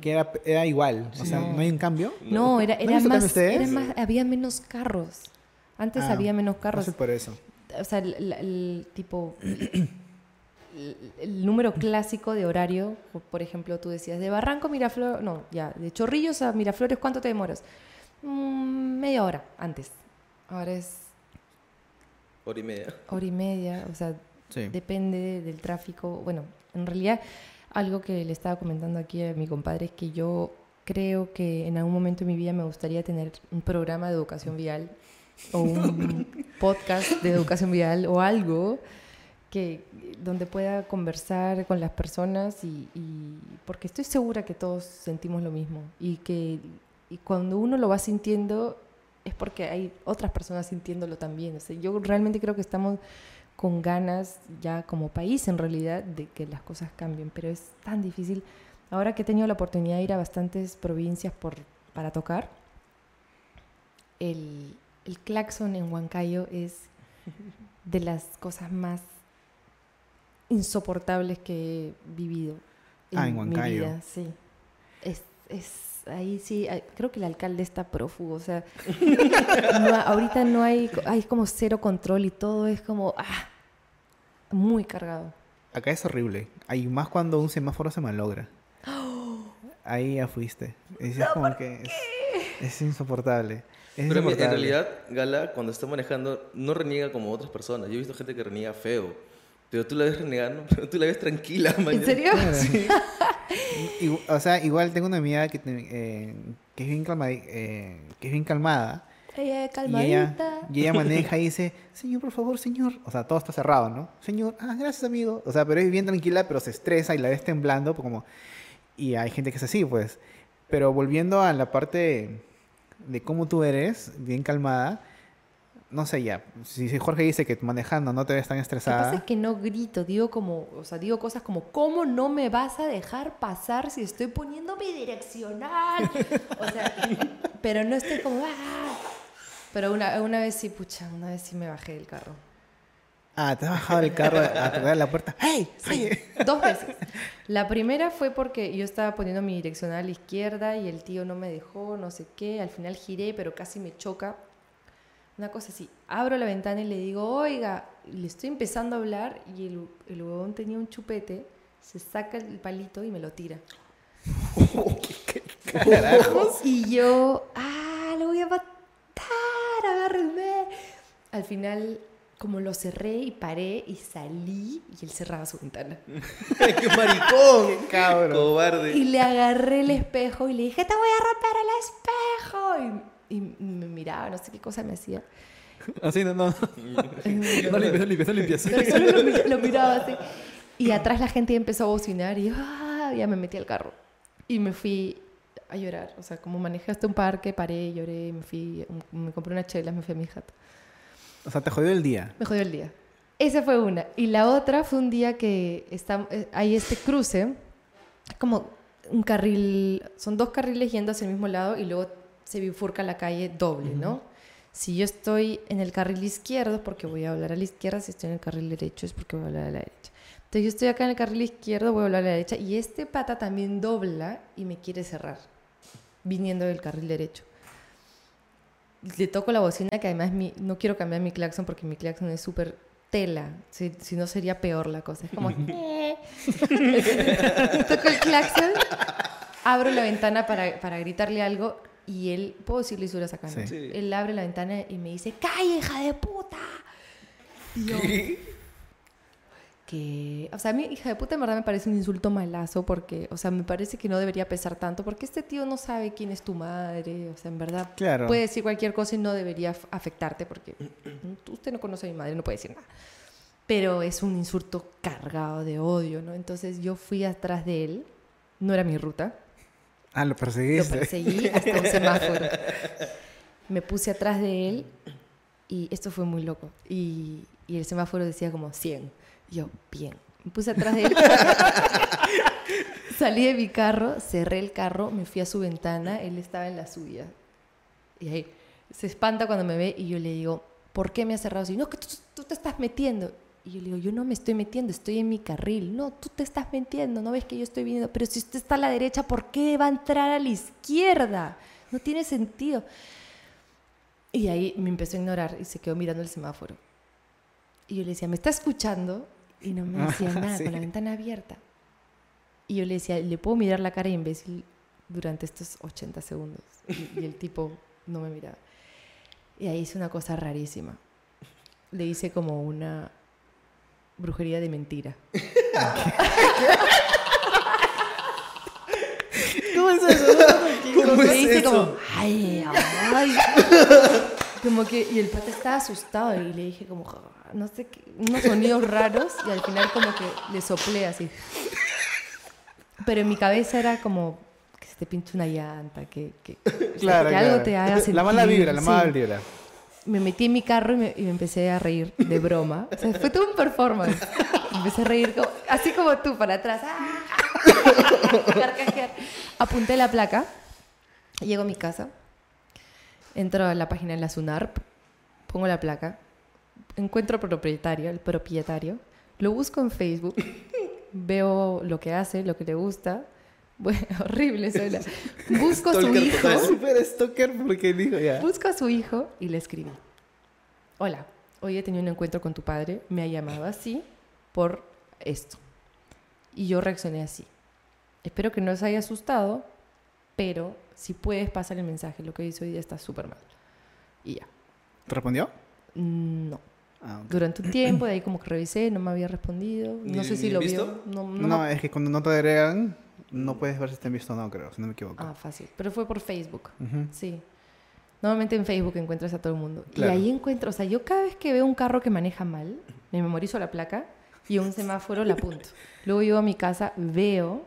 Que era, era igual. O sea, No. ¿no hay un cambio? No, era, ¿No era tocan más, ustedes? era más, había menos carros. Antes Ah, había menos carros. No sé por eso. O sea, el, el- el tipo, el, el número clásico de horario, por ejemplo, tú decías, de Barranco a Miraflores, no, ya, de Chorrillos a Miraflores, ¿cuánto te demoras? Mm, media hora antes. Ahora es Hora y media. hora y media, o sea, Sí. depende del tráfico. Bueno, en realidad, algo que le estaba comentando aquí a mi compadre es que yo creo que en algún momento de mi vida me gustaría tener un programa de educación vial o un podcast de educación vial o algo que donde pueda conversar con las personas y, y- porque estoy segura que todos sentimos lo mismo y que y cuando uno lo va sintiendo es porque hay otras personas sintiéndolo también. O sea, yo realmente creo que estamos con ganas ya como país en realidad de que las cosas cambien, pero es tan difícil. Ahora que he tenido la oportunidad de ir a bastantes provincias por, para tocar, el, el claxon en Huancayo es de las cosas más insoportables que he vivido en, Ah, en mi Huancayo. vida. Sí. Es, es ahí sí, ay, creo que el alcalde está prófugo, o sea, no ahorita no hay, hay como cero control y todo es como, ah, muy cargado. Acá es horrible. Hay más cuando un semáforo se malogra. Ahí ya fuiste. Es como que es, es insoportable. Es Pero en realidad, Gala, cuando está manejando, no reniega como otras personas. Yo he visto gente que reniega feo. Pero tú la ves renegando, pero tú la ves tranquila. ¿En serio? O sea, igual tengo una amiga que, eh, que, es, bien calma, eh, que es bien calmada. Ella Y ella, calmadita. y ella maneja y dice, señor, por favor, señor. O sea, todo está cerrado, ¿no? Señor, ah, gracias, amigo. O sea, pero es bien tranquila, pero se estresa y la ves temblando, pues, como... Y hay gente que es así, pues. Pero volviendo a la parte de cómo tú eres, bien calmada, no sé ya. Si si Jorge dice que manejando no te ves tan Lo que pasa estresada... es que no grito, digo como, o sea, digo cosas como, ¿cómo no me vas a dejar pasar si estoy poniendo mi direccional? O sea, pero no estoy como, ¡ah! Pero una, una vez sí, pucha, una vez sí me bajé del carro. Ah, te has bajado del carro a tocar la puerta. ¡Hey! ¡Hey! Dos veces. La primera fue porque yo estaba poniendo mi direccional a la izquierda y el tío no me dejó, no sé qué. Al final giré, pero casi me choca. Una cosa así. Abro la ventana y le digo, oiga, le estoy empezando a hablar y el, el huevón tenía un chupete, se saca el palito y me lo tira. Y yo, ah, lo voy a matar, agárrenme. Al final, como lo cerré y paré y salí y él cerraba su ventana. ¡Qué maricón! ¡Qué cabrón! Cobarde. Y le agarré el espejo y le dije, te voy a romper el espejo. Y, me miraba, no sé qué cosa me hacía. Así, no, no. No limpias, limpias, limpias. Lo, lo miraba así. Y atrás la gente empezó a bocinar y yo, ah, ya me metí al carro. Y me fui a llorar. O sea, como manejé hasta un parque, paré, lloré, me fui, me compré una chela, me fui a mi jato. O sea, te jodió el día. Me jodió el día. Esa fue una. Y la otra fue un día que está, eh, hay este cruce, como un carril, son dos carriles yendo hacia el mismo lado y luego se bifurca la calle doble, ¿no? Si yo estoy en el carril izquierdo, porque voy a hablar a la izquierda, si estoy en el carril derecho es porque voy a hablar a la derecha. Entonces yo estoy acá en el carril izquierdo, voy a hablar a la derecha y este pata también dobla y me quiere cerrar, viniendo del carril derecho le toco la bocina, que además mi- no quiero cambiar mi claxon porque mi claxon es súper tela, si, si no sería peor la cosa. Es como... "Eh". toco el claxon, abro la ventana para, para gritarle algo y él, puedo decir lisuras acá, ¿no? Sí. Sí. Él abre la ventana y me dice, ¡Calla, hija de puta! Y yo, que, o sea, a mí hija de puta en verdad me parece un insulto malazo porque, o sea, me parece que no debería pesar tanto porque este tío no sabe quién es tu madre, o sea, en verdad Claro. puede decir cualquier cosa y no debería af- afectarte porque usted no conoce a mi madre, no puede decir nada. Pero es un insulto cargado de odio, ¿no? Entonces yo fui atrás de él, no era mi ruta, Ah, lo lo perseguiste. perseguí hasta un semáforo. Me puse atrás de él y esto fue muy loco. Y, y el semáforo decía como 100. Y yo, bien. Me puse atrás de él. Salí de mi carro, cerré el carro, me fui a su ventana, él estaba en la suya. Y ahí se espanta cuando me ve y yo le digo, ¿por qué me has cerrado así? No, que tú, tú te estás metiendo. Y yo le digo, yo no me estoy metiendo, estoy en mi carril. No, tú te estás metiendo, no ves que yo estoy viniendo. Pero si usted está a la derecha, ¿por qué va a entrar a la izquierda? No tiene sentido. Y ahí me empezó a ignorar y se quedó mirando el semáforo. Y yo le decía, ¿me está escuchando? Y no me decía nada, Sí. con la ventana abierta. Y yo le decía, ¿le puedo mirar la cara de imbécil durante estos 80 segundos? Y, y el tipo no me miraba. Y ahí hice una cosa rarísima. Le hice como una brujería de mentira. ¿Cómo es eso? ¿Cómo Le es hice eso? como, ay, ay. Como que, y el pata estaba asustado y le dije como, no sé, qué, unos sonidos raros y al final como que le soplé así. Pero en mi cabeza era como que se te pinche una llanta, que, que, o sea, Claro, que claro. algo te haga sentir. La mala vibra, la sí. mala vibra. Me metí en mi carro y me, empecé a reír de broma. O sea, fue todo un performance. Empecé a reír así como tú, para atrás. ¡Ah! Apunté la placa. Llego a mi casa. Entro a la página de la SUNARP. Pongo la placa. Encuentro al propietario, el propietario. Lo busco en Facebook. Veo lo que hace, lo que le gusta. Bueno, horrible sola. Busco a su hijo. Super stalker porque dijo ya. Busco a su hijo y le escribí. Hola, hoy he tenido un encuentro con tu padre, me ha llamado así por esto. Y yo reaccioné así. Espero que no se haya asustado, pero si puedes pasar el mensaje, lo que hizo hoy día está súper mal. Y ya. ¿Te respondió? No. Ah, ok. Durante un tiempo, de ahí como que revisé, no me había respondido. No ¿Ni- sé si lo visto? vio. No, No, no me- es que cuando no te agregan, no puedes ver si está en visto o no, creo, si no me equivoco. Ah, fácil. Pero fue por Facebook. Sí. Normalmente en Facebook encuentras a todo el mundo. Claro. Y ahí encuentro, o sea, yo cada vez que veo un carro que maneja mal, me memorizo la placa y un semáforo la apunto. Luego llego a mi casa, veo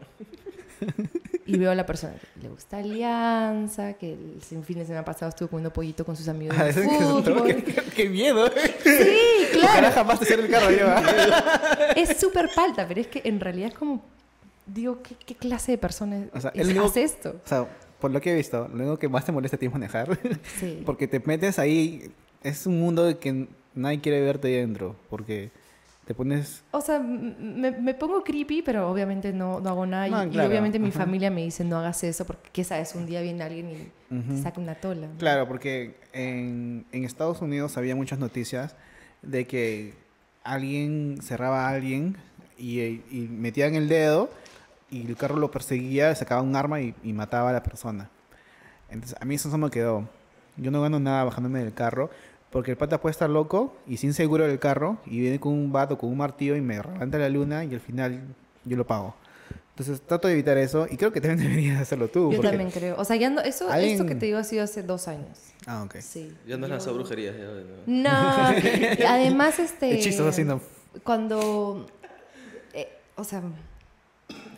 y veo a la persona que le gusta Alianza, que el fin de semana pasado estuvo comiendo pollito con sus amigos Ah, toque- qué, qué miedo. Sí, Ojalá claro. jamás te el carro yo. ¿ah? Es súper palta, pero es que en realidad es como, digo, ¿qué, qué clase de persona O sea, es- único- hace esto? O sea, por lo que he visto, lo único que más te molesta a ti es manejar. Sí. Porque te metes ahí, es un mundo de que nadie quiere verte dentro. Porque te pones... O sea, me, me pongo creepy, pero obviamente no, no hago nada. Y- No, y, claro, obviamente mi ajá. familia me dice, no hagas eso, porque qué sabes, un día viene alguien y Ujú. te saca una tola. Claro, porque en, en Estados Unidos había muchas noticias de que alguien cerraba a alguien y, y metían el dedo y el carro lo perseguía, sacaba un arma y, y mataba a la persona. Entonces, a mí eso no me quedó. Yo no gano nada bajándome del carro porque el pata puede estar loco y sin seguro del carro y viene con un vato, con un martillo y me levanta la luna y al final yo lo pago. Entonces trato de evitar eso y creo que también deberías hacerlo tú. Yo también creo. O sea, ya no, eso, Alguien- esto que te digo ha sido hace dos años. Ah, ok. Sí. Ya no Yo- lanzado brujerías. ya, ya. No, y además, este... Hechizos haciendo... Cuando... eh, o sea...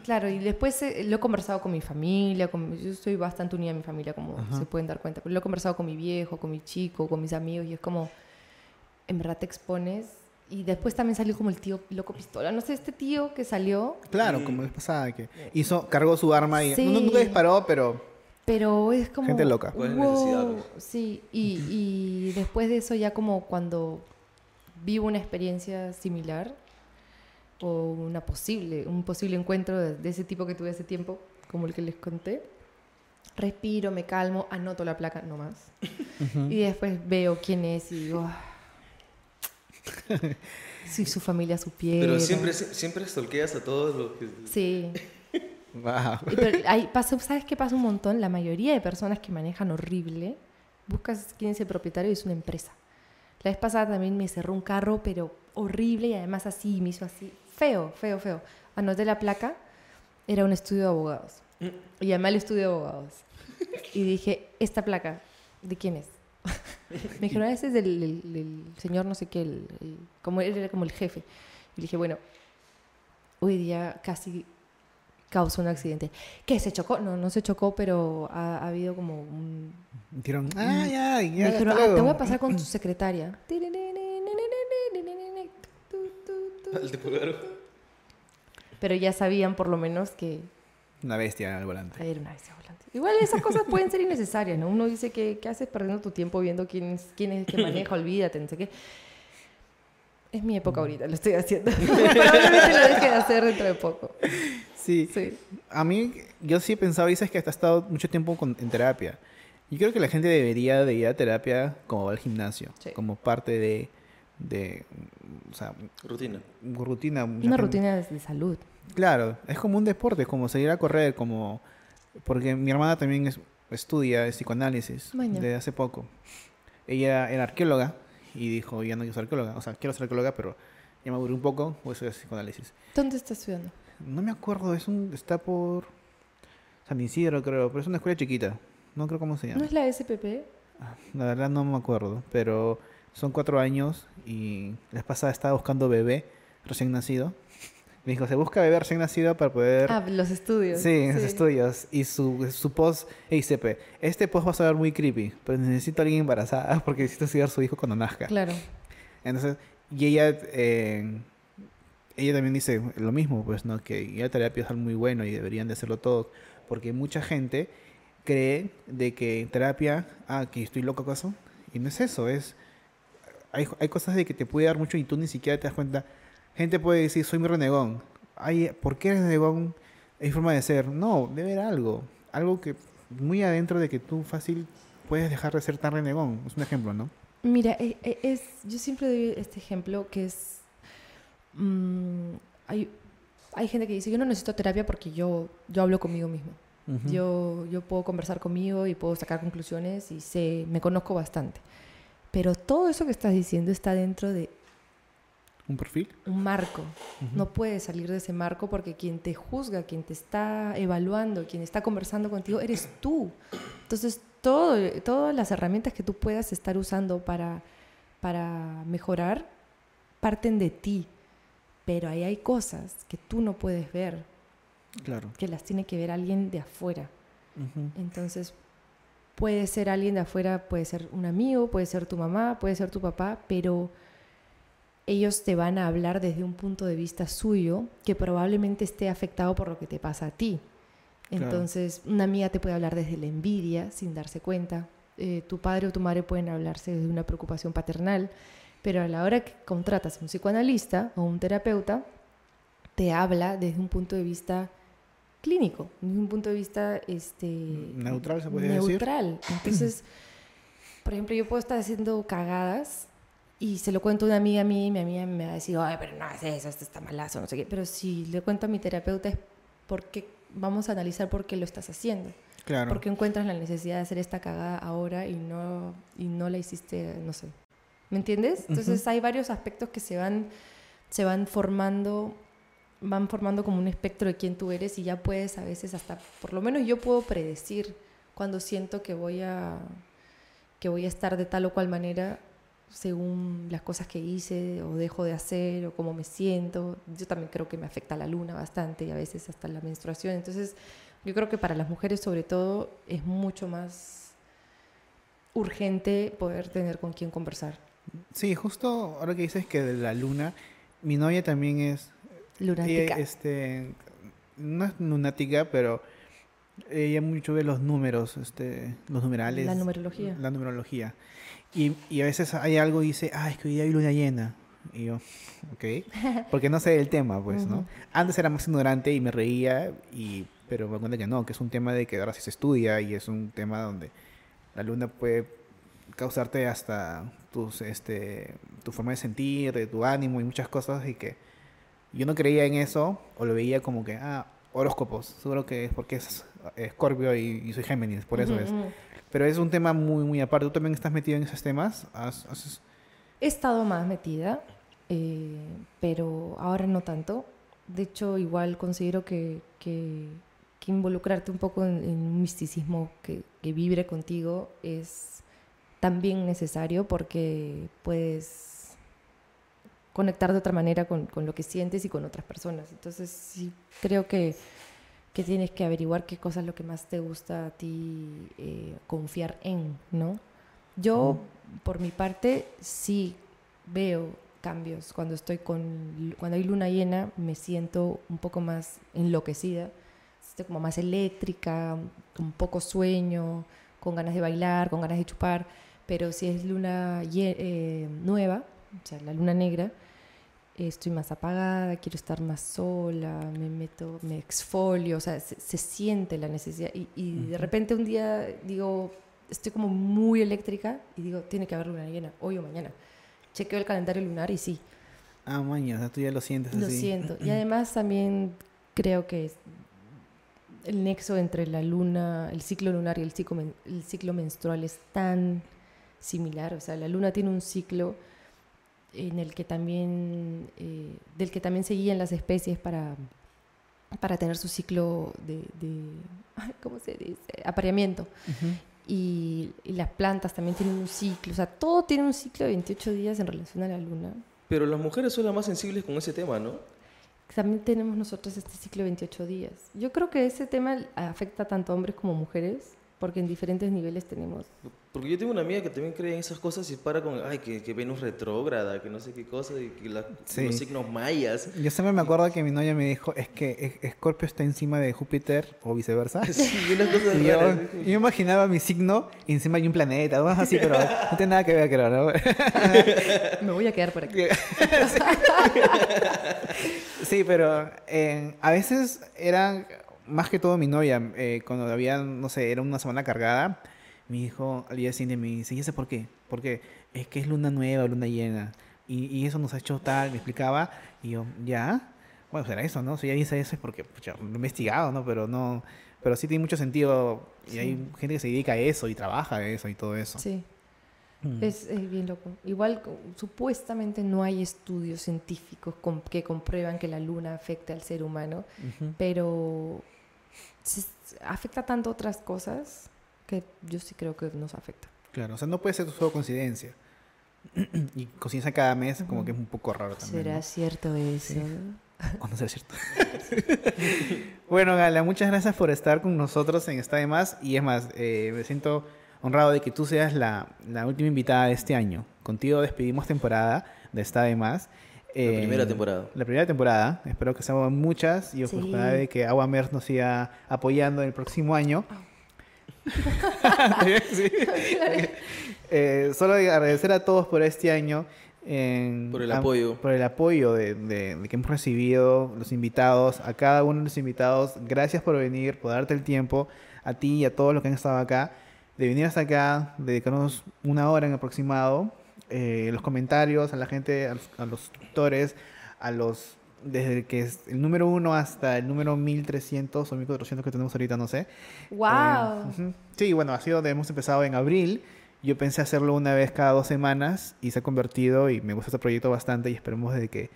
Claro, y después eh, lo he conversado con mi familia, con, yo estoy bastante unida a mi familia, como Ajá. se pueden dar cuenta, pero lo he conversado con mi viejo, con mi chico, con mis amigos, y es como, en verdad te expones. Y después también salió como el tío loco pistola, no sé, este tío que salió, Claro, como la vez pasada, que hizo, cargó su arma y Sí. no, nunca disparó, pero pero es como... Gente loca. ¿Cuál es la necesidad, wow, sí, y, y después de eso ya como cuando vivo una experiencia similar o una posible, un posible encuentro de, de ese tipo que tuve hace tiempo, como el que les conté, respiro, me calmo, anoto la placa, no más. Y después veo quién es y digo, "Ah". si su familia supiera. Pero siempre, siempre stalkeas a todos los que... Sí. wow. Pero ahí pasa, ¿Sabes qué pasa un montón? La mayoría de personas que manejan horrible, buscas quién es el propietario y es una empresa. La vez pasada también me cerró un carro, pero horrible y además así, me hizo así. Feo, feo, feo. Anoté la placa, era un estudio de abogados. Y llamé al estudio de abogados. Y dije, esta placa, ¿de quién es? me dijeron, "Ah, ese es del, del- del señor no sé qué, el- el- como él era como el jefe. Y le dije, bueno, hoy día casi causó un accidente. ¿Qué? ¿Se chocó? No, no se chocó, pero ha, ha habido como un... Dijeron, ah, ya, ya. Me dijeron, "Ah, te luego". voy a pasar con tu secretaria. El de Pulgaro. Pero ya sabían por lo menos que Una bestia al volante. era una bestia volante. Igual esas cosas pueden ser innecesarias, ¿no? Uno dice que ¿qué haces perdiendo tu tiempo viendo quién es, quién es el que maneja? Olvídate, no sé qué. Es mi época ahorita, lo estoy haciendo. Probablemente lo deje de hacer dentro de poco. Sí. Sí. A mí, yo sí he pensado, dices que has estado mucho tiempo con- en terapia. Yo creo que la gente debería de ir a terapia como va al gimnasio, Sí. como parte de, de, o sea, Rutina. rutina. Una gente- rutina de salud. Claro, es como un deporte, es como salir a correr, como... Porque mi hermana también es- estudia psicoanálisis Maña. desde hace poco. Ella era arqueóloga y dijo, ya no quiero ser arqueóloga. O sea, quiero ser arqueóloga, pero ya me aburrí un poco, voy a estudiar psicoanálisis. ¿Dónde estás estudiando? No me acuerdo, es un, está por San Isidro, creo, pero es una escuela chiquita. No creo cómo se llama. ¿No es la SPP? La verdad no me acuerdo, pero son cuatro años y la pasada estaba buscando bebé recién nacido. Me dijo, se busca bebé recién nacido para poder... Ah, los estudios. Sí, los estudios. Y su, su post dice, este post va a ser muy creepy, pero necesito a alguien embarazada porque necesito estudiar a su hijo cuando nazca. Claro. Entonces, y ella, eh, ella también dice lo mismo, pues, ¿no? Que ya terapia es algo muy bueno y deberían de hacerlo todos, porque mucha gente cree de que terapia, ah, que estoy loco acaso, y no es eso, es, hay, hay cosas de que te puede dar mucho y tú ni siquiera te das cuenta. Gente puede decir, soy muy renegón. Ay, ¿Por qué eres renegón? Es forma de ser. No, debe haber algo. Algo que muy adentro de que tú fácil puedes dejar de ser tan renegón. Es un ejemplo, ¿no? Mira, e, e, es, yo siempre doy este ejemplo que es... Mm, hay, hay gente que dice, yo no necesito terapia porque yo, yo hablo conmigo mismo. yo, yo puedo conversar conmigo y puedo sacar conclusiones y sé, me conozco bastante. Pero todo eso que estás diciendo está dentro de... ¿Un perfil? Un marco. No puedes salir de ese marco porque quien te juzga, quien te está evaluando, quien está conversando contigo, eres tú. Entonces todo, todas las herramientas que tú puedas estar usando para, para mejorar parten de ti, pero ahí hay cosas que tú no puedes ver, claro. que las tiene que ver alguien de afuera. Entonces, puede ser alguien de afuera, puede ser un amigo, puede ser tu mamá, puede ser tu papá, pero ellos te van a hablar desde un punto de vista suyo que probablemente esté afectado por lo que te pasa a ti. Entonces, una amiga te puede hablar desde la envidia sin darse cuenta. Eh, tu padre o tu madre pueden hablarse desde una preocupación paternal, pero a la hora que contratas a un psicoanalista o un terapeuta, te habla desde un punto de vista clínico, desde un punto de vista este, neutral, se puede neutral. Entonces, por ejemplo, yo puedo estar haciendo cagadas y se lo cuento a una amiga a mí y mi amiga me va a decir, ay, pero no es eso, esto está malazo, no sé qué. Pero si le cuento a mi terapeuta es porque vamos a analizar por qué lo estás haciendo. Claro. Porque encuentras la necesidad de hacer esta cagada ahora y no, y no la hiciste, no sé. ¿Me entiendes? Entonces hay varios aspectos que se van, se van formando, van formando como un espectro de quién tú eres y ya puedes a veces hasta, por lo menos yo puedo predecir cuando siento que voy a, que voy a estar de tal o cual manera según las cosas que hice o dejo de hacer o cómo me siento. Yo también creo que me afecta la luna bastante y a veces hasta la menstruación. Entonces, yo creo que para las mujeres sobre todo es mucho más urgente poder tener con quién conversar. Sí, justo ahora que dices que de la luna, mi novia también es... Lunática. este, no es lunática, pero ella mucho ve los números, este, los numerales. La numerología. La numerología. Y, y, a veces hay algo y dice, ah, es que hoy día hay luna llena. Y yo, ok. Porque no sé el tema, pues, ¿no? Antes era más ignorante y me reía, y, pero me cuenta que no, que es un tema de que ahora sí se estudia y es un tema donde la luna puede causarte hasta tus, este, tu forma de sentir, de tu ánimo y muchas cosas y que yo no creía en eso o lo veía como que, ah, horóscopos, seguro que es porque es Escorpio y, soy Géminis, por eso es. Pero es un tema muy, muy aparte. ¿Tú también estás metido en esos temas? He estado más metida, eh, pero ahora no tanto. De hecho, igual considero que, que, involucrarte un poco en, un misticismo que, que, vibre contigo es también necesario porque puedes conectar de otra manera con, con lo que sientes y con otras personas. Entonces, sí, creo que que tienes que averiguar qué cosa es lo que más te gusta a ti eh, confiar en, ¿no? Yo, por mi parte, sí veo cambios. Cuando estoy con, cuando hay luna llena, me siento un poco más enloquecida, estoy como más eléctrica, con poco sueño, con ganas de bailar, con ganas de chupar. Pero si es luna eh, nueva, o sea, la luna negra, estoy más apagada, quiero estar más sola, me meto, me exfolio, o sea, se, siente la necesidad. Y, de repente un día digo, estoy como muy eléctrica y digo, tiene que haber luna llena, hoy o mañana. Chequeo el calendario lunar y sí. Ah, mañana, tú ya lo sientes Lo siento. Y además también creo que el nexo entre la luna, el ciclo lunar y el ciclo, el ciclo menstrual es tan similar. O sea, la luna tiene un ciclo en el que también, eh, del que también seguían las especies para, para tener su ciclo de, ¿cómo se dice?, apareamiento. Y, y las plantas también tienen un ciclo, o sea, todo tiene un ciclo de 28 días en relación a la luna. Pero las mujeres son las más sensibles con ese tema, ¿no? También tenemos nosotros este ciclo de 28 días. Yo creo que ese tema afecta tanto a hombres como mujeres, porque en diferentes niveles tenemos Porque yo tengo una amiga que también cree en esas cosas y para con, ay, que, que Venus retrógrada, que no sé qué cosa, y que la- Sí. los signos mayas. Yo siempre me acuerdo que mi novia me dijo, es que es- Escorpio está encima de Júpiter o viceversa. Sí, unas cosas Y yo, yo imaginaba mi signo y encima hay un planeta, algo así, pero no tiene nada que ver, creo, ¿no? Me voy a quedar por aquí. Sí, pero eh, a veces era más que todo mi novia, eh, cuando había, no sé, era una semana cargada, mi hijo al día siguiente me dice, ¿y ese por qué? Porque es que es luna nueva, luna llena, y, y eso nos ha hecho tal, me explicaba, y yo, ¿ya? Bueno, será eso, ¿no? Si ella dice eso es porque, pucha, lo he investigado, ¿no? Pero no, pero sí tiene mucho sentido, y Sí. hay gente que se dedica a eso y trabaja de eso y todo eso. Sí, Mm. es, es bien loco. Igual, supuestamente no hay estudios científicos com- que comprueban que la luna afecta al ser humano, Ujú. pero se- afecta tanto otras cosas que yo sí creo que nos afecta. Claro, o sea, no puede ser solo coincidencia. y coincidencia cada mes, como que es un poco raro también. ¿Será ¿no? cierto eso? ¿Cuándo será cierto? bueno, Gala, muchas gracias por estar con nosotros en Está de Más. Y es más, eh, me siento honrado de que tú seas la, la última invitada de este año. Contigo despedimos temporada de Está de Más. Eh, La primera temporada. La primera temporada. Espero que sean muchas y Sí. ojalá de que Aguamers nos siga apoyando el próximo año. Sí. Eh, solo agradecer a todos por este año. en- Por el a- apoyo. por el apoyo de, de- de que hemos recibido, los invitados, a cada uno de los invitados. Gracias por venir, por darte el tiempo, a ti y a todos los que han estado acá, de venir hasta acá, dedicarnos una hora en aproximado. Eh, los comentarios, a la gente, a los, a los suscriptores, a los. Desde que es el número uno hasta el número 1300 o 1400 que tenemos ahorita, no sé. ¡Wow! Eh. Sí, bueno, ha sido, hemos empezado en abril. Yo pensé hacerlo una vez cada dos semanas y se ha convertido y me gusta este proyecto bastante y esperemos de que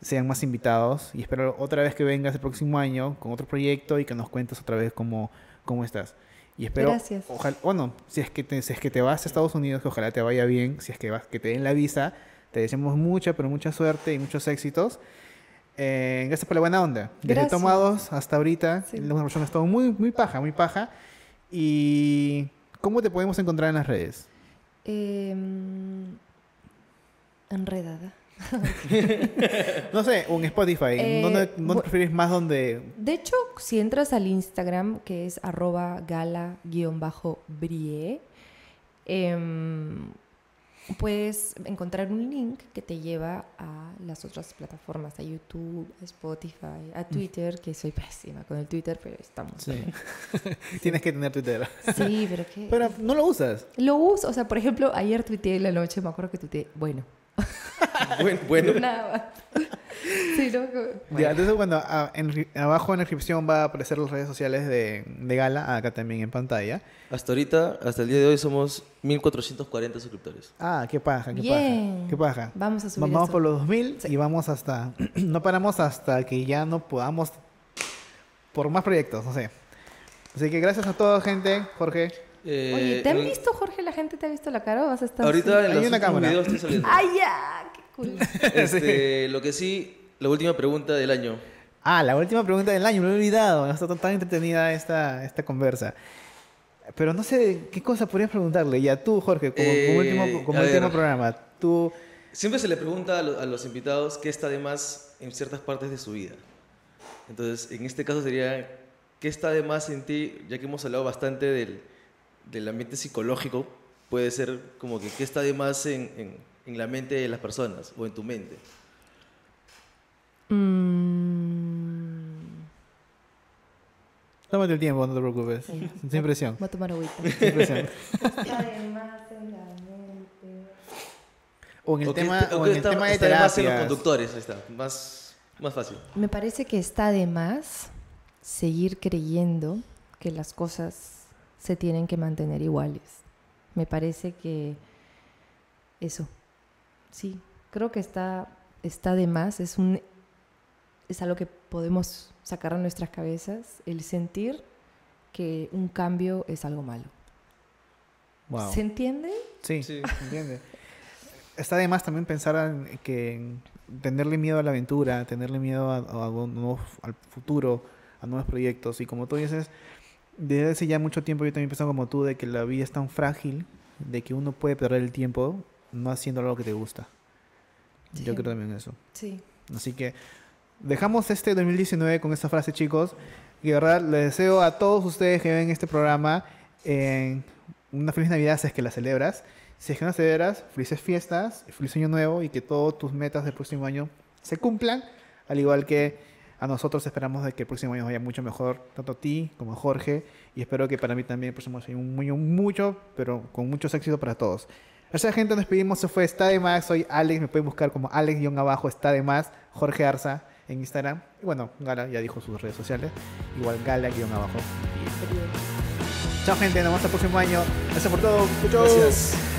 sean más invitados y espero otra vez que vengas el próximo año con otro proyecto y que nos cuentes otra vez cómo, cómo estás. Y espero, Gracias. ojalá, bueno, si es, que te, si es que te vas a Estados Unidos, que ojalá te vaya bien, si es que vas, que te den la visa, te deseamos mucha, pero mucha suerte y muchos éxitos. Eh, gracias por la buena onda. Desde Gracias. Tomados hasta ahorita, Sí. la conversación ha estado muy, muy paja, muy paja. ¿Y cómo te podemos encontrar en las redes? Em, enredada. No sé, un Spotify. Eh, ¿Dónde, prefieres más donde De hecho, si entras al Instagram, que es arroba gala-brie, em, puedes encontrar un link que te lleva a las otras plataformas, a YouTube, a Spotify, a Twitter, que soy pésima con el Twitter, pero estamos. también. tienes que tener Twitter? Sí, pero que... Pero no lo usas. Lo uso, o sea, por ejemplo, ayer tuiteé en la noche, me acuerdo que tuiteé, bueno, Bueno, bueno. nada más. Sí, ¿no? Como- Ya, bueno. entonces, bueno, a- en- abajo en la descripción va a aparecer las redes sociales de, de Gala, acá también en pantalla. Hasta ahorita, hasta el día de hoy, somos 1440 suscriptores. Ah, qué paja, qué Bien. paja. Qué paja. Vamos a subir Vamos eso. por los 2000 Sí. y vamos hasta. no paramos hasta que ya no podamos. Por más proyectos, no sé. Así que gracias a toda gente, Jorge. Eh, Oye, ¿te han visto, Jorge? ¿La gente te ha visto la cara o vas a estar Ahorita así? en los una videos estoy saliendo. ¡Ay, ya! ¡Qué cool! Este, Lo que sí, la última pregunta del año. Ah, la última pregunta del año, me he olvidado. Ha estado tan entretenida esta, esta conversa. Pero no sé qué cosa podrías preguntarle. Ya tú, Jorge, como, como Eh, último, como último ver. programa. Tú. Siempre se le pregunta a, lo- a los invitados qué está de más en ciertas partes de su vida. Entonces, en este caso sería, ¿qué está de más en ti? Ya que hemos hablado bastante del, del ambiente psicológico, puede ser como que qué está de más en, en- en la mente de las personas o en tu mente. Mm, Tómate el tiempo, no te preocupes. Sí. Sin presión. voy a tomar agüita. Sin presión. O en el ¿O tema, o o en el está- tema de está de más en los conductores, ahí está, más, más fácil. Me parece que está de más seguir creyendo que las cosas se tienen que mantener iguales. Me parece que eso, sí, creo que está, está de más, es, un, es algo que podemos sacar a nuestras cabezas, el sentir que un cambio es algo malo. Wow. ¿Se entiende? Sí, Sí. ¿se entiende. Está de más también pensar en que en tenerle miedo a la aventura, tenerle miedo a, a un nuevo- al futuro, a nuevos proyectos. Y como tú dices, desde hace ya mucho tiempo yo también pienso como tú de que la vida es tan frágil de que uno puede perder el tiempo no haciendo algo que te gusta. Yo Sí. creo también eso. Sí. Así que dejamos este 2019 con esta frase, chicos. Y de verdad les deseo a todos ustedes que ven este programa eh, una feliz Navidad si es que la celebras. Si es que no celebras, felices fiestas, feliz año nuevo y que todas tus metas del próximo año se cumplan. Al igual que a nosotros esperamos de que el próximo año vaya mucho mejor, tanto a ti como a Jorge. Y espero que para mí también el próximo año sea un año mucho, pero con muchos éxitos para todos. Gracias gente, nos despedimos. Se fue Está de Más. Soy Alex. Me pueden buscar como Alex-abajo Está de Más. Jorge Arza en Instagram. Y bueno, Gala ya dijo sus redes sociales. Igual Gala-abajo. Chao gente, nos vemos el próximo año. Gracias por todo. Chau, chau. Gracias.